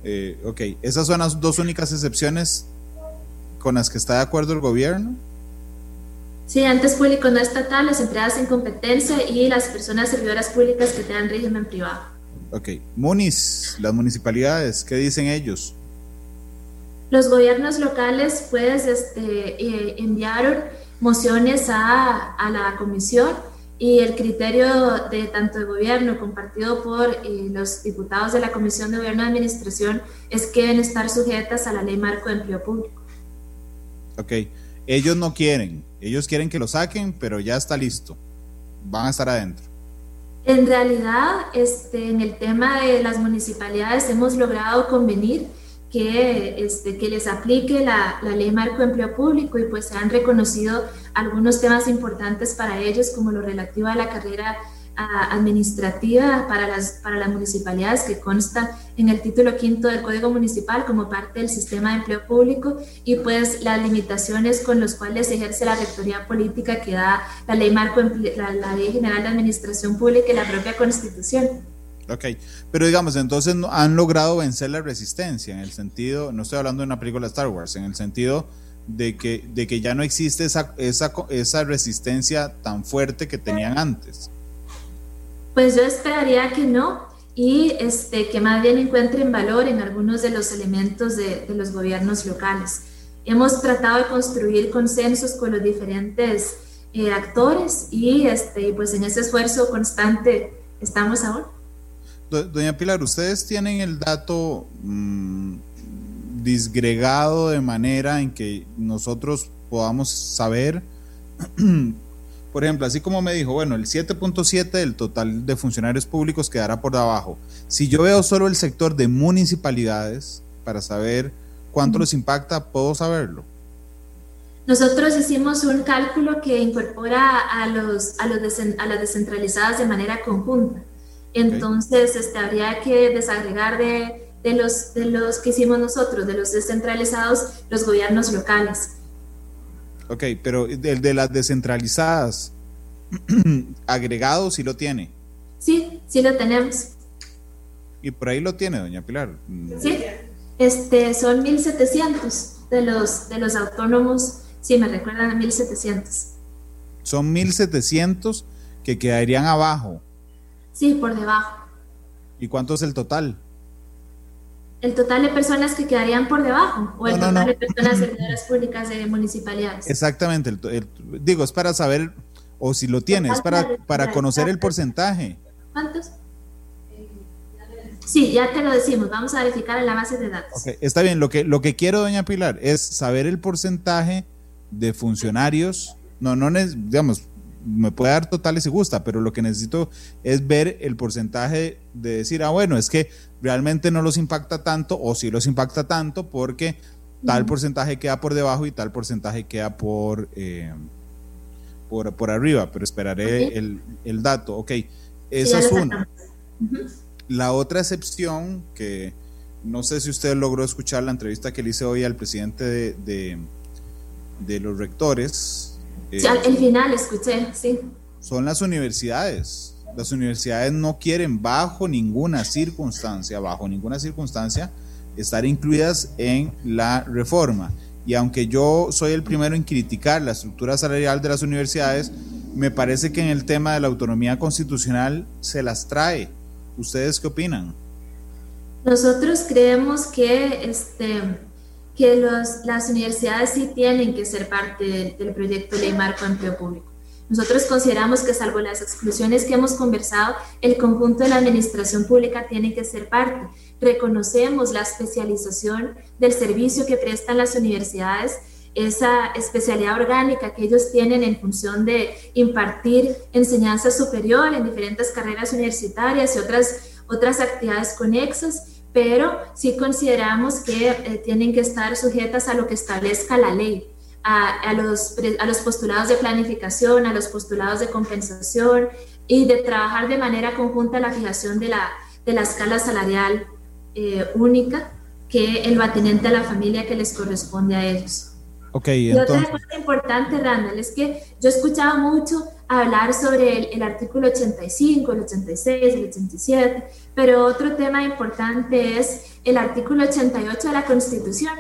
Eh, ok, esas son las dos únicas excepciones con las que está de acuerdo el gobierno. Sí, antes público no estatal, las empleadas en competencia y las personas servidoras públicas que tengan régimen privado. Ok, Munis, las municipalidades, ¿qué dicen ellos? Los gobiernos locales pues este, eh, enviaron mociones a, a la comisión y el criterio de tanto el gobierno compartido por eh, los diputados de la Comisión de Gobierno de Administración es que deben estar sujetas a la ley marco de empleo público. Ok, ellos no quieren, ellos quieren que lo saquen, pero ya está listo, van a estar adentro. En realidad, este, en el tema de las municipalidades hemos logrado convenir que, este, que les aplique la, la, ley marco empleo público y pues se han reconocido algunos temas importantes para ellos como lo relativo a la carrera administrativa para las, para las municipalidades que consta en el título quinto del Código Municipal como parte del sistema de empleo público y pues las limitaciones con las cuales ejerce la rectoría política que da la ley marco, la, la ley general de administración pública y la propia constitución. Ok, pero digamos, entonces han logrado vencer la resistencia, en el sentido, no estoy hablando de una película de Star Wars, en el sentido de que, de que ya no existe esa, resistencia tan fuerte que tenían antes. Pues yo esperaría que no, y este, que más bien encuentren valor en algunos de los elementos de, de los gobiernos locales. Hemos tratado de construir consensos con los diferentes eh, actores y este, pues en ese esfuerzo constante estamos ahora. Doña Pilar, ustedes tienen el dato mm, disgregado de manera en que nosotros podamos saber, por ejemplo, así como me dijo, bueno, el 7.7 del total de funcionarios públicos quedará por debajo. Si yo veo solo el sector de municipalidades para saber cuánto les impacta, ¿puedo saberlo? Nosotros hicimos un cálculo que incorpora a, los, a, los a las descentralizadas de manera conjunta. Entonces, este, habría que desagregar de, de, los, de los que hicimos nosotros, de los descentralizados, los gobiernos locales. Ok, pero el de las descentralizadas, agregado sí lo tiene. Sí, sí lo tenemos. Y por ahí lo tiene, doña Pilar. Sí, este, son 1.700 de los, de los autónomos, sí, me recuerdan a 1.700. Son 1.700 que quedarían abajo Sí, por debajo. ¿Y cuánto es el total? El total de personas que quedarían por debajo o el total de personas servidoras públicas de municipalidades. Exactamente, digo, es para saber, o si lo tienes, es para, para conocer el porcentaje. ¿Cuántos? Sí, ya te lo decimos, vamos a verificar en la base de datos. está bien, lo que, lo que quiero, doña Pilar, es saber el porcentaje de funcionarios, no, no, digamos, me puede dar totales si gusta, pero lo que necesito es ver el porcentaje de decir, ah, bueno, es que realmente no los impacta tanto o sí los impacta tanto porque tal porcentaje queda por debajo y tal porcentaje queda por, eh, por, por arriba, pero esperaré el, el, dato. Ok, esa es una. La otra excepción, que no sé si usted logró escuchar la entrevista que le hice hoy al presidente de, de, los rectores. Eh, el final escuché, sí. Son las universidades. Las universidades no quieren bajo ninguna circunstancia, bajo ninguna circunstancia, estar incluidas en la reforma. Y aunque yo soy el primero en criticar la estructura salarial de las universidades, me parece que en el tema de la autonomía constitucional se las trae. ¿Ustedes qué opinan? Nosotros creemos que, este, que las universidades sí tienen que ser parte del, del proyecto ley marco empleo público. Nosotros consideramos que salvo las exclusiones que hemos conversado, el conjunto de la administración pública tiene que ser parte. Reconocemos la especialización del servicio que prestan las universidades, esa especialidad orgánica que ellos tienen en función de impartir enseñanza superior en diferentes carreras universitarias y otras, otras actividades conexas, pero sí consideramos que eh, tienen que estar sujetas a lo que establezca la ley a, los, a los postulados de planificación, a los postulados de compensación y de trabajar de manera conjunta la fijación de la, de la escala salarial eh, única que el lo atenente a la familia que les corresponde a ellos. Okay, y otra cosa importante, Randall, es que yo escuchaba mucho hablar sobre el, el, artículo 85, el 86, el 87, pero otro tema importante es el artículo 88 de la Constitución,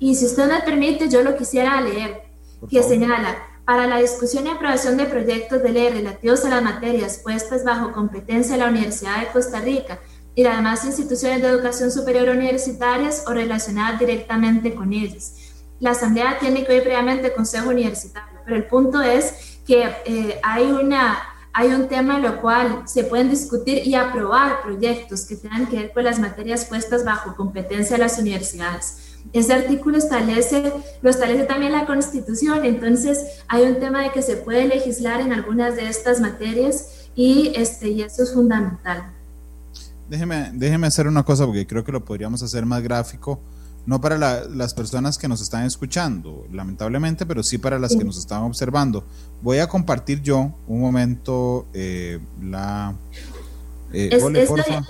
y si usted me permite, yo lo quisiera leer, que señala, para la discusión y aprobación de proyectos de ley relativos a las materias puestas bajo competencia de la Universidad de Costa Rica y las demás instituciones de educación superior universitarias o relacionadas directamente con ellas. La Asamblea tiene que oír previamente el Consejo Universitario, pero el punto es que eh, hay, una, hay un tema en lo cual se pueden discutir y aprobar proyectos que tengan que ver con las materias puestas bajo competencia de las universidades. Ese artículo establece, lo establece también la Constitución, entonces hay un tema de que se puede legislar en algunas de estas materias y, este, y eso es fundamental. Déjeme, déjeme hacer una cosa porque creo que lo podríamos hacer más gráfico, no para las personas que nos están escuchando, lamentablemente, pero sí para las que nos están observando. Voy a compartir yo un momento eh, la... Eh, es, es,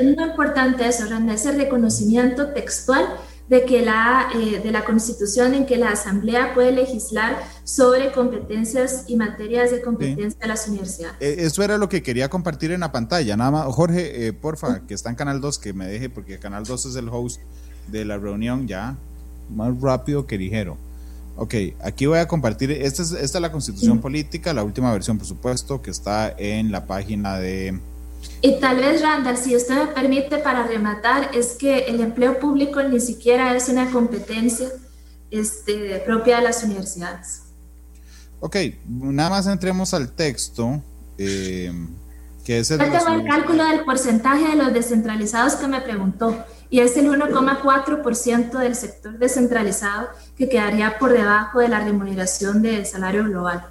muy importante eso, Randa, ese reconocimiento textual de que la, eh, de la Constitución en que la Asamblea puede legislar sobre competencias y materias de competencia de las universidades. Eh, eso era lo que quería compartir en la pantalla. Nada más, Jorge, eh, porfa, que está en Canal 2, que me deje, porque Canal 2 es el host de la reunión ya, más rápido que ligero. Ok, aquí voy a compartir, esta es, esta es la Constitución Política, la última versión, por supuesto, que está en la página de y tal vez, Randall, si usted me permite para rematar, es que el empleo público ni siquiera es una competencia este, propia de las universidades. Ok, nada más entremos al texto. Eh, que es el, el cálculo del porcentaje de los descentralizados que me preguntó, y es el 1,4% del sector descentralizado que quedaría por debajo de la remuneración del salario global.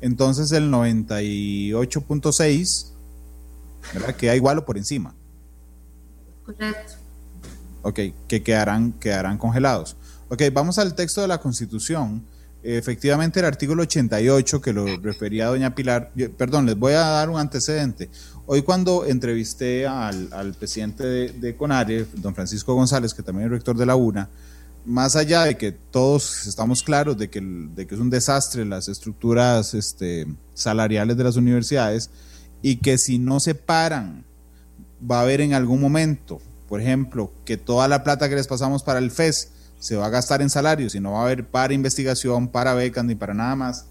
Entonces el 98.6 ¿verdad? Queda igual o por encima. Correcto. Ok, que quedarán, quedarán congelados. Ok, vamos al texto de la Constitución. Efectivamente, el artículo 88 que lo refería doña Pilar, perdón, les voy a dar un antecedente. Hoy cuando entrevisté al, presidente de, CONARE, don Francisco González, que también es rector de la UNA, más allá de que todos estamos claros de que, es un desastre las estructuras este, salariales de las universidades, y que si no se paran, va a haber en algún momento, por ejemplo, que toda la plata que les pasamos para el FES se va a gastar en salarios y no va a haber para investigación, para becas ni para nada más.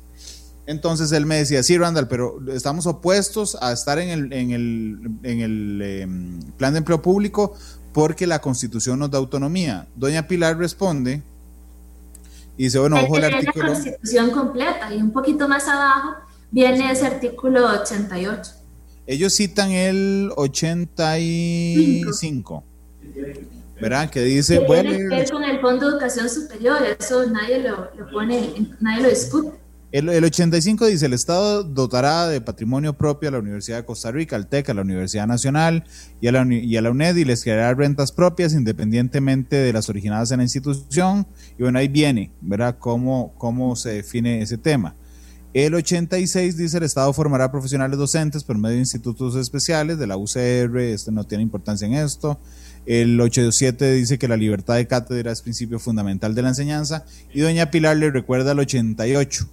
Entonces él me decía, sí, Randall, pero estamos opuestos a estar en el, en el, en el em, plan de empleo público porque la constitución nos da autonomía. Doña Pilar responde y dice, bueno, ojo el artículo... La constitución completa y un poquito más abajo viene ese artículo 88. Ellos citan el 85. ¿Verdad? Que dice. bueno, tiene que ver con el Fondo de Educación Superior, eso nadie lo, pone, nadie lo discute. El, 85 dice, el Estado dotará de patrimonio propio a la Universidad de Costa Rica, al TEC, a la Universidad Nacional y a la, UNED y les creará rentas propias independientemente de las originadas en la institución. Y bueno, ahí viene, ¿verdad? Cómo, cómo se define ese tema. El 86 dice el Estado formará profesionales docentes por medio de institutos especiales de la UCR, este no tiene importancia en esto. El 87 dice que la libertad de cátedra es principio fundamental de la enseñanza. Y doña Pilar le recuerda el 88,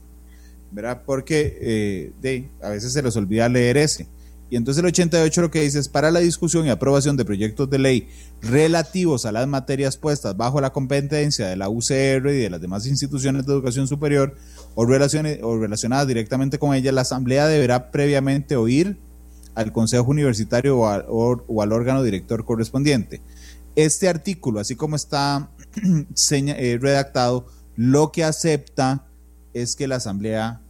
¿verdad? Porque eh, de, a veces se les olvida leer ese. Y entonces el 88 lo que dice es para la discusión y aprobación de proyectos de ley relativos a las materias puestas bajo la competencia de la UCR y de las demás instituciones de educación superior o, relaciones, o relacionadas directamente con ella, la Asamblea deberá previamente oír al Consejo Universitario o, al órgano director correspondiente. Este artículo, así como está eh, redactado, lo que acepta es que la Asamblea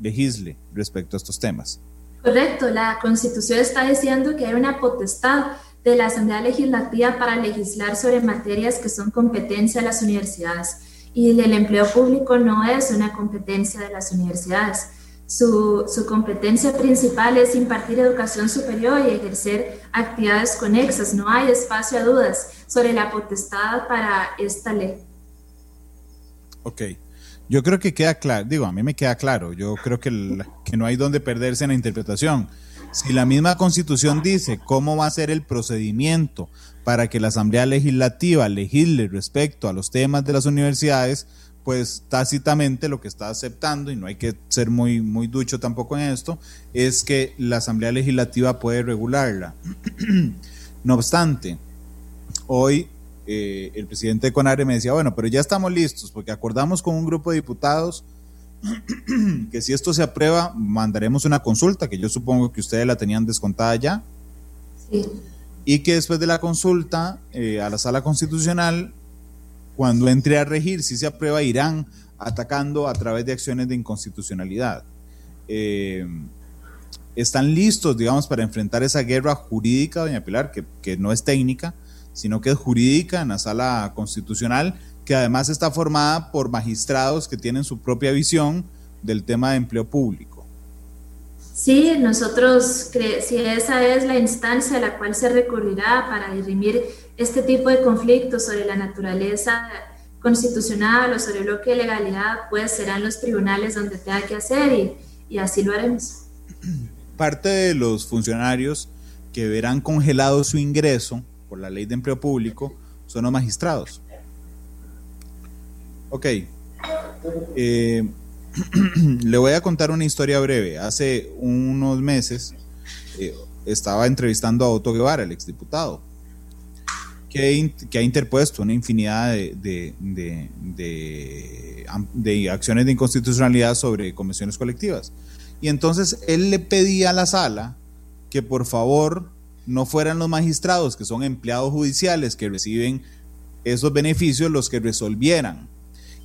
legisle respecto a estos temas. Correcto, la Constitución está diciendo que hay una potestad de la Asamblea Legislativa para legislar sobre materias que son competencia de las universidades y el empleo público no es una competencia de las universidades. Su, su, competencia principal es impartir educación superior y ejercer actividades conexas. No hay espacio a dudas sobre la potestad para esta ley. Ok. Yo creo que queda claro, digo, a mí me queda claro, yo creo que, que no hay donde perderse en la interpretación. Si la misma constitución dice cómo va a ser el procedimiento para que la Asamblea Legislativa legisle respecto a los temas de las universidades, pues tácitamente lo que está aceptando, y no hay que ser muy, muy ducho tampoco en esto, es que la Asamblea Legislativa puede regularla. no obstante, hoy eh, el presidente de CONARE me decía, bueno, pero ya estamos listos, porque acordamos con un grupo de diputados que si esto se aprueba, mandaremos una consulta, que yo supongo que ustedes la tenían descontada ya. Sí. Y que después de la consulta eh, a la sala constitucional, cuando entre a regir, si se aprueba, irán atacando a través de acciones de inconstitucionalidad. Eh, están listos, digamos, para enfrentar esa guerra jurídica, doña Pilar, que, que no es técnica, sino que es jurídica en la sala constitucional, que además está formada por magistrados que tienen su propia visión del tema de empleo público. Sí, nosotros, si esa es la instancia a la cual se recurrirá para dirimir este tipo de conflictos sobre la naturaleza constitucional o sobre lo que legalidad, pues serán los tribunales donde tenga que hacer y, y así lo haremos. Parte de los funcionarios que verán congelado su ingreso por la ley de empleo público son los magistrados. Ok. Eh, le voy a contar una historia breve. Hace unos meses eh, estaba entrevistando a Otto Guevara, el exdiputado, que, que ha interpuesto una infinidad de, de, acciones de inconstitucionalidad sobre convenciones colectivas. Y entonces él le pedía a la sala que por favor no fueran los magistrados, que son empleados judiciales que reciben esos beneficios, los que resolvieran.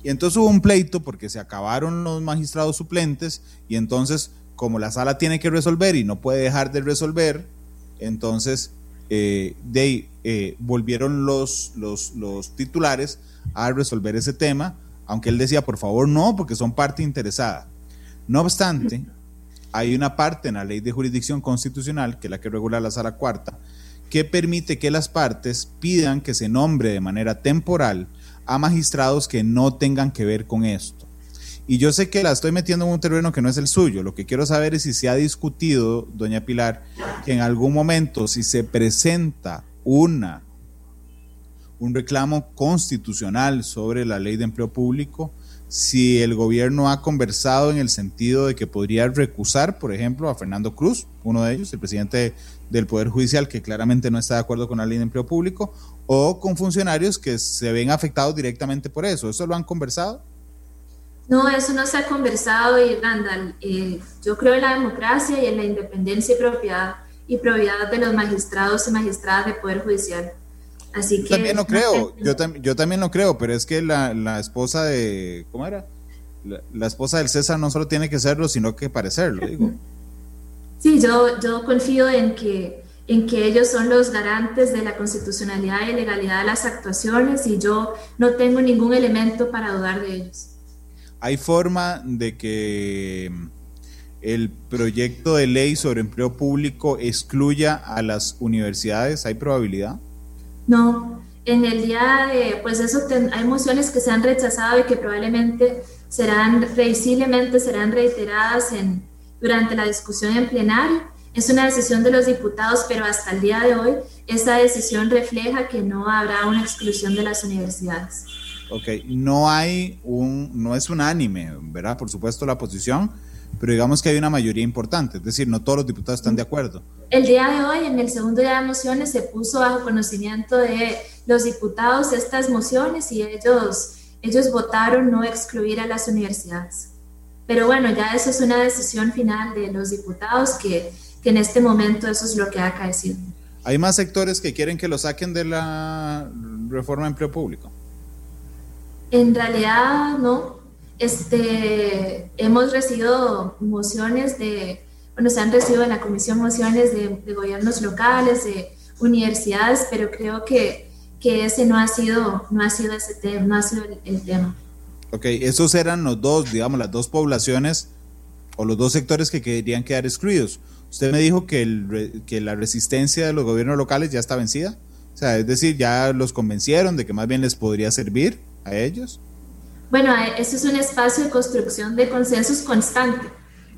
Y entonces hubo un pleito porque se acabaron los magistrados suplentes y entonces como la sala tiene que resolver y no puede dejar de resolver, entonces eh, de, eh, volvieron los, los, los titulares a resolver ese tema, aunque él decía, por favor, no, porque son parte interesada. No obstante, hay una parte en la ley de jurisdicción constitucional, que es la que regula la sala cuarta, que permite que las partes pidan que se nombre de manera temporal a magistrados que no tengan que ver con esto. Y yo sé que la estoy metiendo en un terreno que no es el suyo. Lo que quiero saber es si se ha discutido, doña Pilar, que en algún momento si se presenta una un reclamo constitucional sobre la ley de empleo público, si el gobierno ha conversado en el sentido de que podría recusar, por ejemplo, a Fernando Cruz, uno de ellos, el presidente del Poder Judicial, que claramente no está de acuerdo con la ley de empleo público, o con funcionarios que se ven afectados directamente por eso. ¿Eso lo han conversado? No, eso no se ha conversado y Randall, eh, yo creo en la democracia y en la independencia y propiedad y probidad de los magistrados y magistradas del Poder Judicial. Así que, también lo creo, yo, yo también lo creo, pero es que la, la esposa de, ¿cómo era? La, esposa del César no solo tiene que serlo, sino que parecerlo, digo. Sí, yo, yo confío en que, en que ellos son los garantes de la constitucionalidad y legalidad de las actuaciones y yo no tengo ningún elemento para dudar de ellos. ¿Hay forma de que el proyecto de ley sobre empleo público excluya a las universidades? ¿Hay probabilidad? No, en el día de, pues eso, hay mociones que se han rechazado y que probablemente serán previsiblemente serán reiteradas en, durante la discusión en plenario. Es una decisión de los diputados, pero hasta el día de hoy esa decisión refleja que no habrá una exclusión de las universidades. Ok, no hay un, no es unánime, ¿verdad? Por supuesto la posición, pero digamos que hay una mayoría importante, es decir, no todos los diputados están de acuerdo. El día de hoy, en el segundo día de mociones, se puso bajo conocimiento de los diputados estas mociones y ellos, ellos votaron no excluir a las universidades. Pero bueno, ya eso es una decisión final de los diputados que, que en este momento eso es lo que ha acaecido. ¿Hay más sectores que quieren que lo saquen de la reforma de empleo público? En realidad no. Este, hemos recibido mociones de, bueno, se han recibido en la comisión mociones de, gobiernos locales, de universidades, pero creo que, que, ese no ha sido, no ha sido ese tema, no ha sido el, tema. Ok, esos eran los dos, digamos, las dos poblaciones o los dos sectores que querían quedar excluidos. Usted me dijo que, el, que la resistencia de los gobiernos locales ya está vencida. O sea, es decir, ya los convencieron de que más bien les podría servir a ellos? Bueno, eso es un espacio de construcción de consensos constante.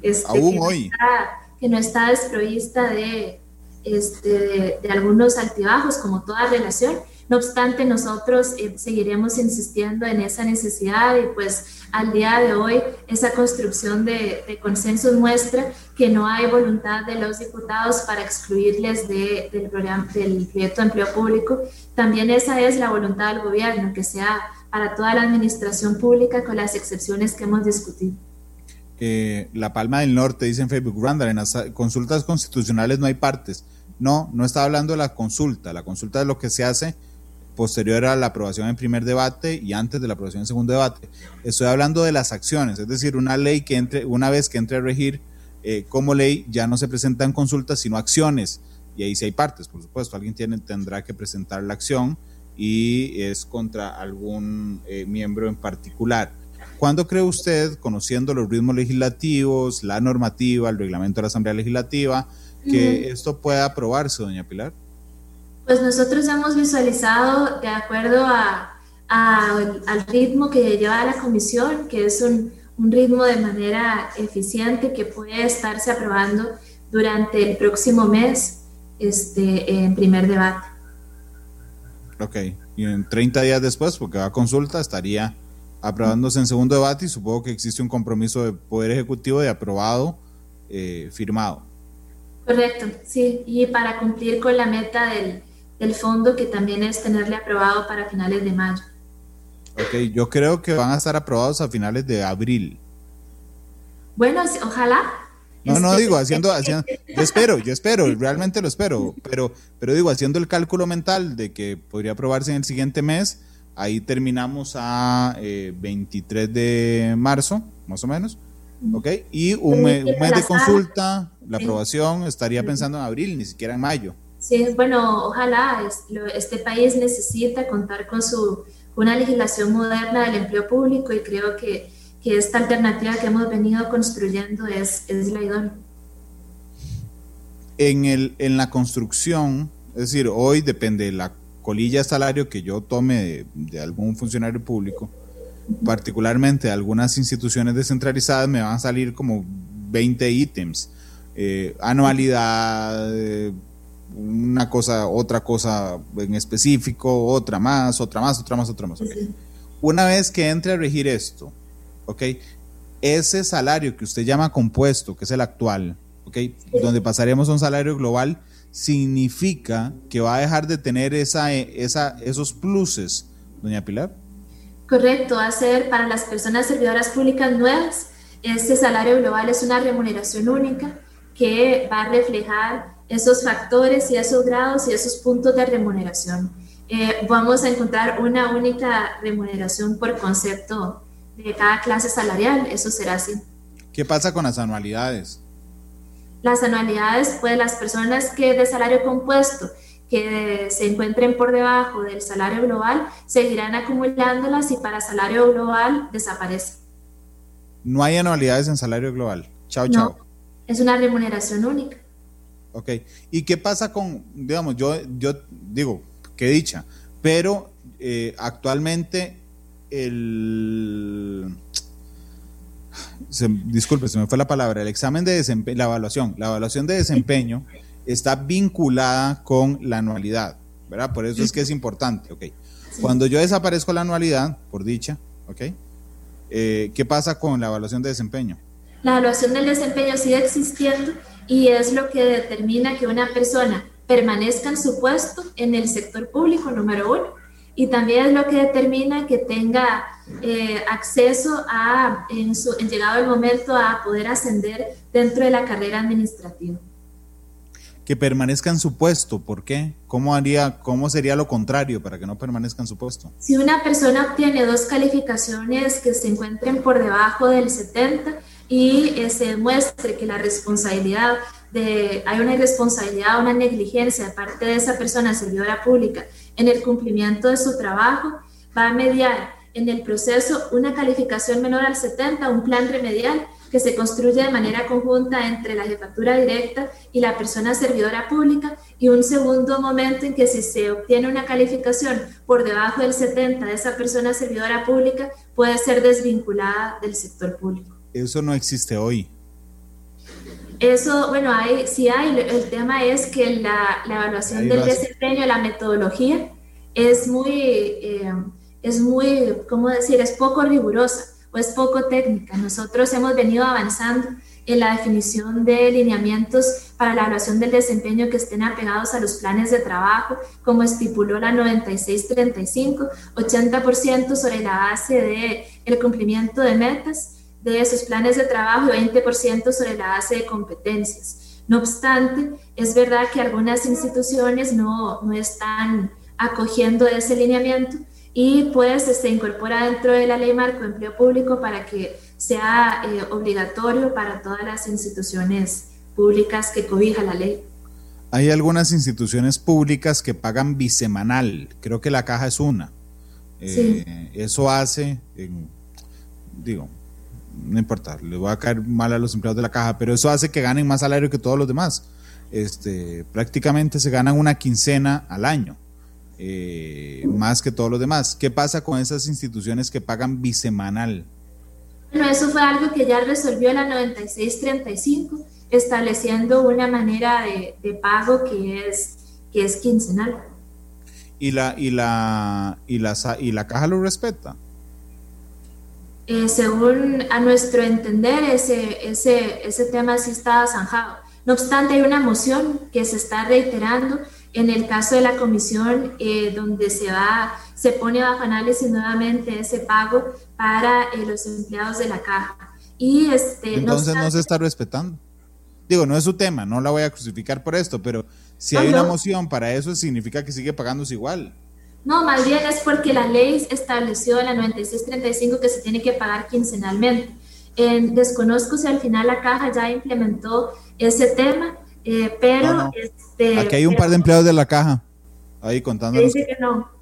Este, Aún que hoy. No está, que no está desprovista de, este, de, algunos altibajos, como toda relación. No obstante, nosotros eh, seguiremos insistiendo en esa necesidad y pues al día de hoy esa construcción de, de consensos muestra que no hay voluntad de los diputados para excluirles de, del, programa, del proyecto de empleo público. También esa es la voluntad del gobierno, que sea para toda la administración pública con las excepciones que hemos discutido. Eh, la Palma del Norte, dice en Facebook, Randall, en las consultas constitucionales no hay partes. No, no está hablando de la consulta. La consulta es lo que se hace posterior a la aprobación en primer debate y antes de la aprobación en segundo debate. Estoy hablando de las acciones, es decir, una ley que entre, una vez que entre a regir eh, como ley, ya no se presentan consultas, sino acciones. Y ahí sí hay partes, por supuesto. Alguien tiene, tendrá que presentar la acción y es contra algún eh, miembro en particular. ¿Cuándo cree usted, conociendo los ritmos legislativos, la normativa, el reglamento de la Asamblea Legislativa, que esto pueda aprobarse, doña Pilar? Pues nosotros hemos visualizado, de acuerdo a, al ritmo que lleva la comisión, que es un, un ritmo de manera eficiente que puede estarse aprobando durante el próximo mes este, en primer debate. Ok, y en 30 días después, porque va a consulta, estaría aprobándose en segundo debate y supongo que existe un compromiso de Poder Ejecutivo de aprobado eh, firmado. Correcto, sí, y para cumplir con la meta del, del fondo que también es tenerle aprobado para finales de mayo. Ok, yo creo que van a estar aprobados a finales de abril. Bueno, ojalá, no, no digo, haciendo, haciendo, yo espero, yo espero, realmente lo espero, pero, pero digo, haciendo el cálculo mental de que podría aprobarse en el siguiente mes, ahí terminamos a 23 eh, de marzo, más o menos, ¿ok? Y un, mes, de consulta, la aprobación, estaría pensando en abril, ni siquiera en mayo. Sí, bueno, ojalá, este país necesita contar con su, una legislación moderna del empleo público y creo que que esta alternativa que hemos venido construyendo es, es la idónea. En, el, en la construcción, es decir, hoy depende de la colilla de salario que yo tome de, algún funcionario público, particularmente algunas instituciones descentralizadas, me van a salir como 20 ítems. Eh, anualidad, eh, una cosa, otra cosa en específico, otra más, otra más, otra más, otra más. Una vez que entre a regir esto, ¿ok? Ese salario que usted llama compuesto, que es el actual, ¿ok? Donde pasaremos a un salario global, significa que va a dejar de tener esa, esa, esos pluses, doña Pilar. Correcto, va a ser para las personas servidoras públicas nuevas, este salario global es una remuneración única que va a reflejar esos factores y esos grados y esos puntos de remuneración. Eh, vamos a encontrar una única remuneración por concepto de cada clase salarial, eso será así. ¿Qué pasa con las anualidades? Las anualidades, pues las personas que de salario compuesto que se encuentren por debajo del salario global seguirán acumulándolas y para salario global desaparece. No hay anualidades en salario global. Chao, no, chao. Es una remuneración única. Ok. ¿Y qué pasa con, digamos, yo, yo digo, qué dicha, pero eh, actualmente el disculpe, se me fue la palabra, el examen de desempeño, la evaluación, la evaluación de desempeño está vinculada con la anualidad, ¿verdad? Por eso es que es importante, ¿ok? Cuando yo desaparezco la anualidad, por dicha, ¿ok? Eh, ¿Qué pasa con la evaluación de desempeño? La evaluación del desempeño sigue existiendo y es lo que determina que una persona permanezca en su puesto en el sector público, número uno, y también es lo que determina que tenga eh, acceso a, en, su, en llegado el momento, a poder ascender dentro de la carrera administrativa. Que permanezca en su puesto, ¿por qué? ¿Cómo, haría, ¿Cómo sería lo contrario para que no permanezca en su puesto? Si una persona obtiene dos calificaciones que se encuentren por debajo del 70 y eh, se demuestre que la responsabilidad de, hay una irresponsabilidad, una negligencia de parte de esa persona servidora pública en el cumplimiento de su trabajo, va a mediar en el proceso una calificación menor al 70, un plan remedial que se construye de manera conjunta entre la jefatura directa y la persona servidora pública y un segundo momento en que si se obtiene una calificación por debajo del 70 de esa persona servidora pública puede ser desvinculada del sector público. Eso no existe hoy. Eso, bueno, hay, sí hay, el tema es que la, la evaluación del desempeño, la metodología, es muy, eh, es muy, ¿cómo decir?, es poco rigurosa o es poco técnica. Nosotros hemos venido avanzando en la definición de lineamientos para la evaluación del desempeño que estén apegados a los planes de trabajo, como estipuló la 9635, 80% sobre la base de el cumplimiento de metas de esos planes de trabajo y 20% sobre la base de competencias. No obstante, es verdad que algunas instituciones no, no están acogiendo ese lineamiento y pues se incorpora dentro de la ley marco de empleo público para que sea eh, obligatorio para todas las instituciones públicas que cobija la ley. Hay algunas instituciones públicas que pagan bisemanal, creo que la caja es una. Eh, eso hace, digo, no importa, le voy a caer mal a los empleados de la caja, pero eso hace que ganen más salario que todos los demás. Este, prácticamente se ganan una quincena al año, eh, más que todos los demás. ¿Qué pasa con esas instituciones que pagan bisemanal? Bueno, eso fue algo que ya resolvió la 9635, estableciendo una manera de, pago que es, que es quincenal. ¿Y la, y, la, y, la, ¿Y la caja lo respeta? Eh, según a nuestro entender, ese, ese, ese tema sí está zanjado. No obstante, hay una moción que se está reiterando en el caso de la comisión, eh, donde se, va, se pone bajo análisis nuevamente ese pago para eh, los empleados de la caja. Y este, Entonces no, se está respetando. Digo, no es su tema, no la voy a crucificar por esto, pero si hay una moción para eso, significa que sigue pagándose igual. No, más bien es porque la ley estableció en la 9635 que se tiene que pagar quincenalmente. desconozco si al final la caja ya implementó ese tema, eh, pero... Este, Aquí hay un par de empleados de la caja, ahí contando. Dice que no.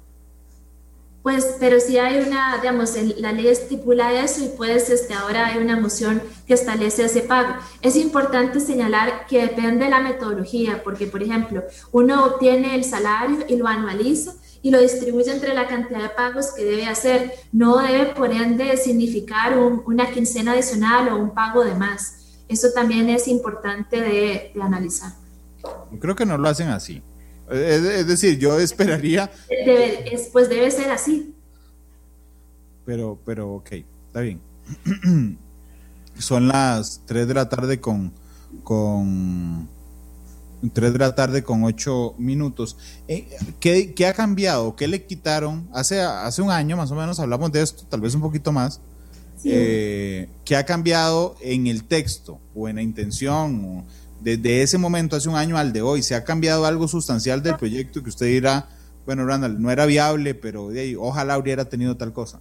Pues, pero si hay una, digamos, la ley estipula eso y pues este, ahora hay una moción que establece ese pago. Es importante señalar que depende de la metodología, porque, por ejemplo, uno obtiene el salario y lo anualiza, y lo distribuye entre la cantidad de pagos que debe hacer. No debe, por ende, significar una quincena adicional o un pago de más. Eso también es importante de, analizar. Creo que no lo hacen así. Es, decir, yo esperaría... pues debe ser así. Pero, pero, ok, está bien. Son las 3 de la tarde con, con 3 de la tarde con 8 minutos. Eh, ¿qué, ¿qué, ha cambiado? ¿Qué le quitaron? Hace, hace un año más o menos hablamos de esto, tal vez un poquito más. Eh, ¿Qué ha cambiado en el texto o en la intención? Desde ese momento, hace un año al de hoy, ¿se ha cambiado algo sustancial del proyecto que usted dirá, bueno, Randall, no era viable, pero ojalá hubiera tenido tal cosa?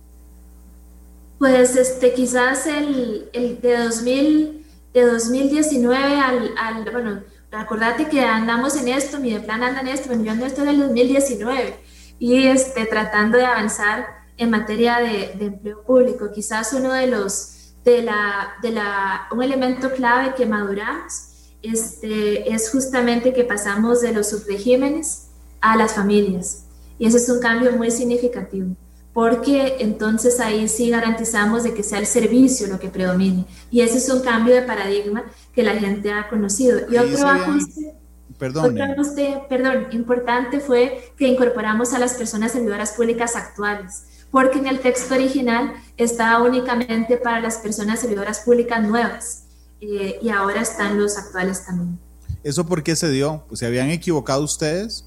Pues este, quizás el, el de, 2000, de 2019 al, al bueno, acordate que andamos en esto, mi plan anda en esto, bueno, yo ando esto en el 2019 y este, tratando de avanzar en materia de, empleo público. Quizás uno de los, de la, de la, un elemento clave que maduramos este, es justamente que pasamos de los subregímenes a las familias. Y eso es un cambio muy significativo, porque entonces ahí sí garantizamos de que sea el servicio lo que predomine. Y ese es un cambio de paradigma que la gente ha conocido. Y otro ajuste, perdón, otro ajuste, perdón, importante fue que incorporamos a las personas servidoras públicas actuales, porque en el texto original estaba únicamente para las personas servidoras públicas nuevas eh, y ahora están los actuales también. ¿Eso por qué se dio? Pues, ¿Se habían equivocado ustedes?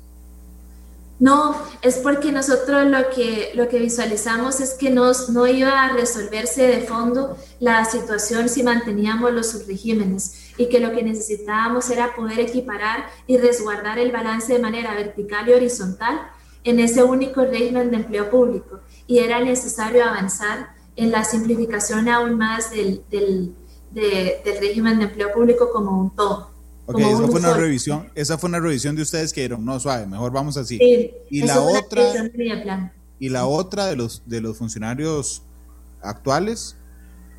No, es porque nosotros lo que, lo que visualizamos es que nos, no iba a resolverse de fondo la situación si manteníamos los subregímenes y que lo que necesitábamos era poder equiparar y resguardar el balance de manera vertical y horizontal en ese único régimen de empleo público. Y era necesario avanzar en la simplificación aún más del, del, del régimen de empleo público como un todo. Ok, esa fue una revisión, esa fue una revisión de ustedes que dijeron, no, suave, mejor vamos así. y la otra y la otra de los de los funcionarios actuales.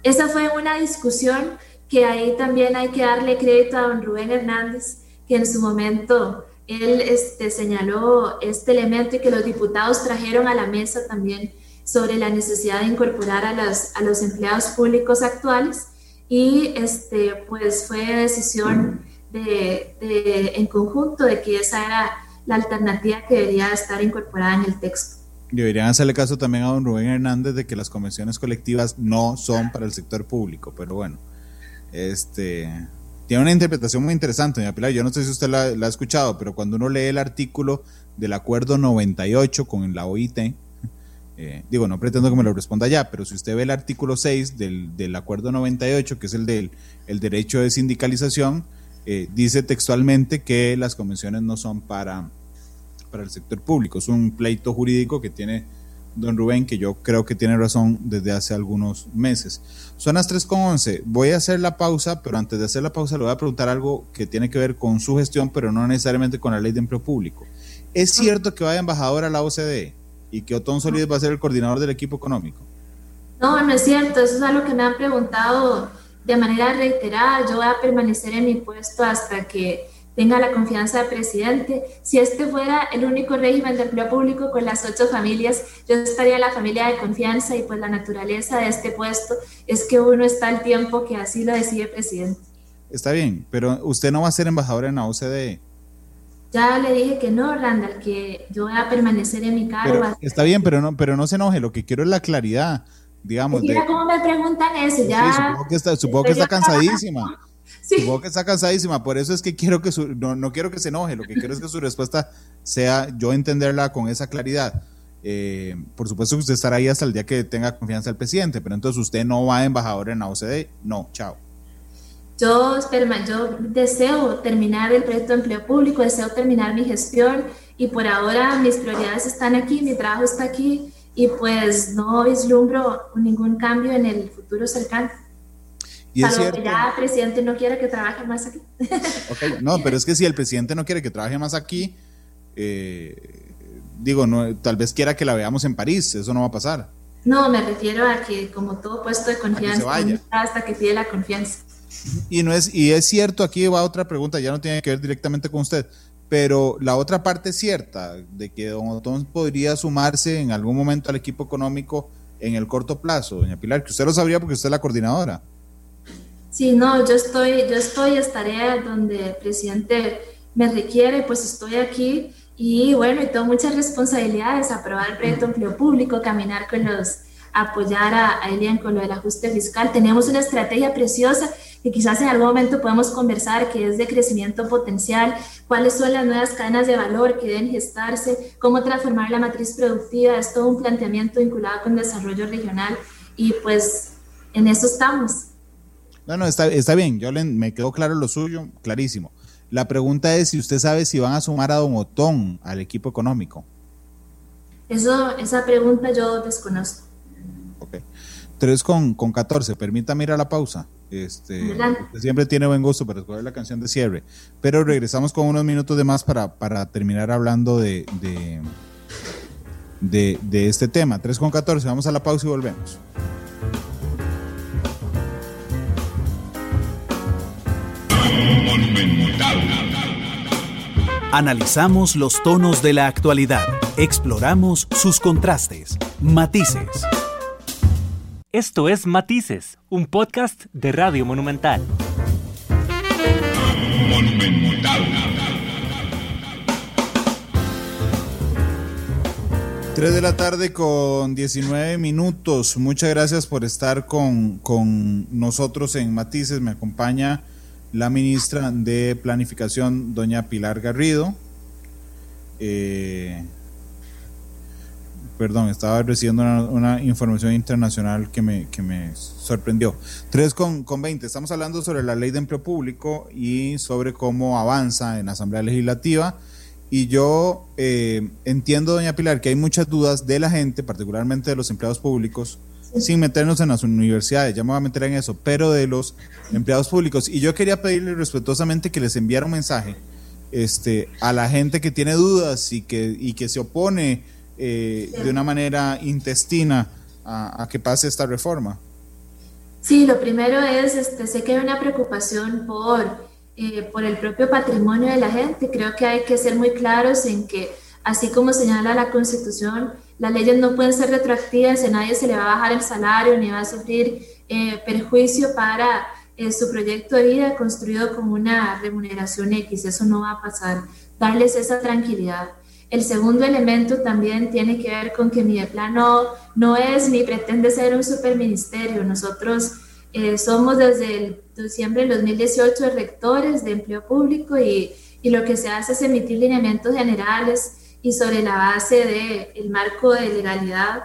Esa fue una discusión que ahí también hay que darle crédito a don Rubén Hernández, que en su momento él este, señaló este elemento y que los diputados trajeron a la mesa también sobre la necesidad de incorporar a los, a los empleados públicos actuales y este, pues fue decisión de, en conjunto de que esa era la alternativa que debería estar incorporada en el texto. Deberían hacerle caso también a don Rubén Hernández de que las convenciones colectivas no son para el sector público, pero bueno, este tiene una interpretación muy interesante, doña Pilar. Yo no sé si usted la, ha escuchado, pero cuando uno lee el artículo del acuerdo 98 con la OIT, eh, digo, no pretendo que me lo responda ya, pero si usted ve el artículo 6 del, del acuerdo 98, que es el del el derecho de sindicalización, eh, dice textualmente que las convenciones no son para, para el sector público. Es un pleito jurídico que tiene don Rubén, que yo creo que tiene razón desde hace algunos meses. Son las 3.11. Voy a hacer la pausa, pero antes de hacer la pausa le voy a preguntar algo que tiene que ver con su gestión, pero no necesariamente con la ley de empleo público. ¿Es cierto que vaya embajador a la OCDE y que Otón Solís va a ser el coordinador del equipo económico? No, no es cierto. Eso es algo que me han preguntado de manera reiterada, yo voy a permanecer en mi puesto hasta que tenga la confianza del presidente. Si este fuera el único régimen de empleo público con las ocho familias, yo estaría en la familia de confianza y pues la naturaleza de este puesto es que uno está al tiempo que así lo decide el presidente. Está bien, pero usted no va a ser embajador en la OCDE. Ya le dije que no, Randall, que yo voy a permanecer en mi cargo. está bien, pero no, pero no se enoje, lo que quiero es la claridad digamos. Mira cómo me preguntan eso, ya. supongo que está, supongo que está cansadísima. Supongo que está cansadísima, por eso es que quiero que su, no, no quiero que se enoje, lo que quiero es que su respuesta sea yo entenderla con esa claridad. Eh, por supuesto que usted estará ahí hasta el día que tenga confianza el presidente, pero entonces usted no va a embajador en la OCDE, no, chao. Yo, yo deseo terminar el proyecto de empleo público, deseo terminar mi gestión y por ahora mis prioridades están aquí, mi trabajo está aquí y pues no vislumbro ningún cambio en el futuro cercano. Y es cierto. que ya el presidente no quiere que trabaje más aquí. no, pero es que si el presidente no quiere que trabaje más aquí, eh, digo, no, tal vez quiera que la veamos en París, eso no va a pasar. No, me refiero a que como todo puesto de confianza, hasta que pide la confianza. Y no es, y es cierto, aquí va otra pregunta, ya no tiene que ver directamente con usted. Pero la otra parte cierta, de que Don Otón podría sumarse en algún momento al equipo económico en el corto plazo, doña Pilar, que usted lo sabría porque usted es la coordinadora. Sí, no, yo estoy, yo estoy, estaré donde el presidente me requiere, pues estoy aquí y bueno, y tengo muchas responsabilidades, aprobar el proyecto de empleo público, caminar con los, apoyar a, a Elian con lo del ajuste fiscal. Tenemos una estrategia preciosa que quizás en algún momento podemos conversar, que es de crecimiento potencial, cuáles son las nuevas cadenas de valor que deben gestarse, cómo transformar la matriz productiva, es todo un planteamiento vinculado con desarrollo regional y pues en eso estamos. No, no, está, está bien, yo le, me quedó claro lo suyo, clarísimo. La pregunta es si usted sabe si van a sumar a Don Otón al equipo económico. Eso, esa pregunta yo desconozco. Ok. 3 con, con 14, permítame ir a la pausa. Este, siempre tiene buen gusto para escoger la canción de cierre. Pero regresamos con unos minutos de más para, para terminar hablando de, de, de, este tema. 3 con 14, vamos a la pausa y volvemos. Analizamos los tonos de la actualidad, exploramos sus contrastes Matices. Esto es Matices, un podcast de Radio Monumental. Monumental. 3 de la tarde con 19 minutos. Muchas gracias por estar con, con nosotros en Matices. Me acompaña la ministra de Planificación, doña Pilar Garrido. Eh, perdón, estaba recibiendo una, información internacional que me, que me sorprendió. 3 con, con 20. Estamos hablando sobre la ley de empleo público y sobre cómo avanza en la Asamblea Legislativa. Y yo eh, entiendo, doña Pilar, que hay muchas dudas de la gente, particularmente de los empleados públicos, sin meternos en las universidades, ya me voy a meter en eso, pero de los empleados públicos. Y yo quería pedirle respetuosamente que les enviara un mensaje este, a la gente que tiene dudas y que, y que se opone eh, de una manera intestina a, que pase esta reforma. Sí, lo primero es, este, sé que hay una preocupación por, eh, por el propio patrimonio de la gente. Creo que hay que ser muy claros en que, así como señala la Constitución, las leyes no pueden ser retroactivas, a nadie se le va a bajar el salario ni va a sufrir eh, perjuicio para su proyecto de vida construido con una remuneración X. Eso no va a pasar. Darles esa tranquilidad. El segundo elemento también tiene que ver con que mi plan no, es ni pretende ser un superministerio. Nosotros eh, somos desde el diciembre del 2018 rectores de empleo público y, y lo que se hace es emitir lineamientos generales y sobre la base del el marco de legalidad,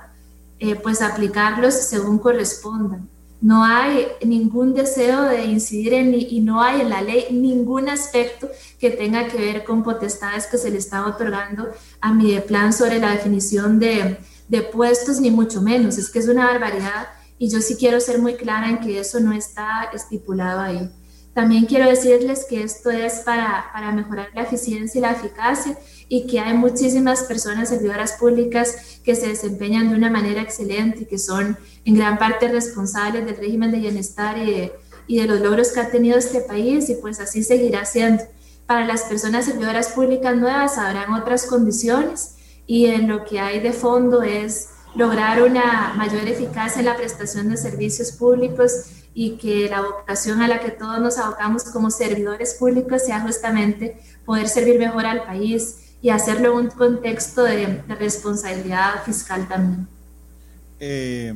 eh, pues aplicarlos según correspondan. No hay ningún deseo de incidir en y no hay en la ley ningún aspecto que tenga que ver con potestades que se le está otorgando a mi plan sobre la definición de, de puestos, ni mucho menos. Es que es una barbaridad y yo sí quiero ser muy clara en que eso no está estipulado ahí. También quiero decirles que esto es para, para mejorar la eficiencia y la eficacia y que hay muchísimas personas servidoras públicas que se desempeñan de una manera excelente y que son en gran parte responsables del régimen de bienestar y de, y de los logros que ha tenido este país y pues así seguirá siendo. Para las personas servidoras públicas nuevas habrán otras condiciones y en lo que hay de fondo es lograr una mayor eficacia en la prestación de servicios públicos y que la vocación a la que todos nos abocamos como servidores públicos sea justamente poder servir mejor al país y hacerlo en un contexto de, responsabilidad fiscal también. Eh,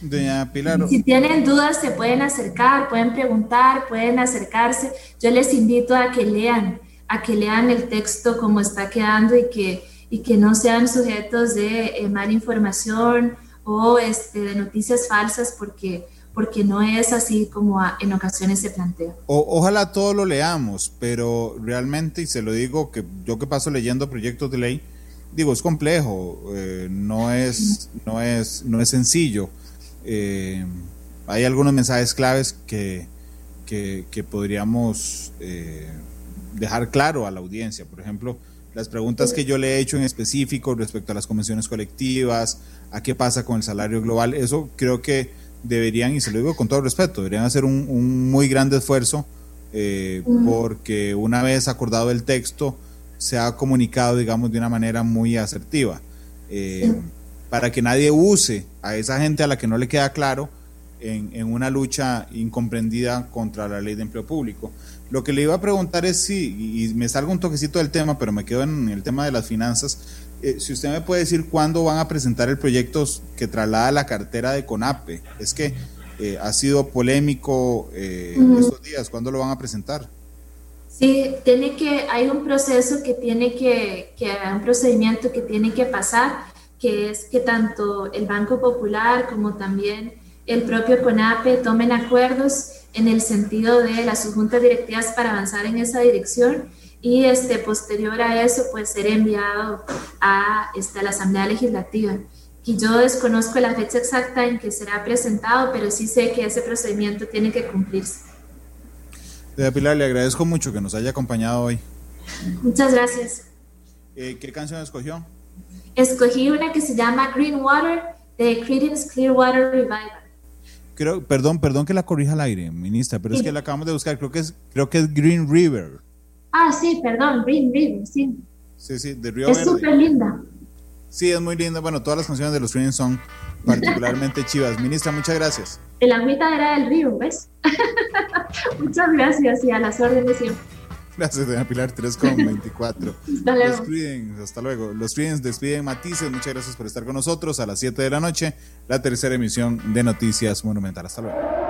doña Pilar. Si tienen dudas, se pueden acercar, pueden preguntar, pueden acercarse. Yo les invito a que lean, a que lean el texto como está quedando y que, y que no sean sujetos de eh, mala información o este, de noticias falsas, porque porque no es así como en ocasiones se plantea. ojalá todo lo leamos, pero realmente, y se lo digo, que yo que paso leyendo proyectos de ley, digo, es complejo, eh, no, es, no, es, no es sencillo. Eh, hay algunos mensajes claves que, que, podríamos eh, dejar claro a la audiencia. Por ejemplo, las preguntas que yo le he hecho en específico respecto a las convenciones colectivas, a qué pasa con el salario global, eso creo que deberían, y se lo digo con todo respeto, deberían hacer un, muy grande esfuerzo eh, porque una vez acordado el texto se ha comunicado, digamos, de una manera muy asertiva, eh, para que nadie use a esa gente a la que no le queda claro en, en, una lucha incomprendida contra la ley de empleo público. Lo que le iba a preguntar es si, y me salgo un toquecito del tema, pero me quedo en el tema de las finanzas, eh, si usted me puede decir cuándo van a presentar el proyecto que traslada la cartera de CONAPE. Es que eh, ha sido polémico eh, estos días. ¿Cuándo lo van a presentar? Sí, tiene que, hay un proceso que tiene que, que, un procedimiento que tiene que pasar, que es que tanto el Banco Popular como también el propio CONAPE tomen acuerdos en el sentido de las juntas directivas para avanzar en esa dirección y este, posterior a eso pues ser enviado a, este, la Asamblea Legislativa. Y yo desconozco la fecha exacta en que será presentado, pero sí sé que ese procedimiento tiene que cumplirse. De Pilar, le agradezco mucho que nos haya acompañado hoy. Muchas gracias. Eh, ¿Qué canción escogió? Escogí una que se llama Green Water de Creedence Clearwater Revival. Creo, perdón, perdón que la corrija al aire, ministra, pero es que la acabamos de buscar. Creo que es, creo que es Green River. Ah, sí, perdón, Green River, sí. Sí, sí, de Río Es súper linda. Sí, es muy linda. Bueno, todas las canciones de los Friends son particularmente chivas. Ministra, muchas gracias. El agüita era del río, ¿ves? muchas gracias y a las órdenes siempre. Gracias, doña Pilar, 3.24. hasta luego. Despiden, hasta luego. Los Friends despiden Matices. Muchas gracias por estar con nosotros a las 7 de la noche, la tercera emisión de Noticias Monumental. Hasta luego.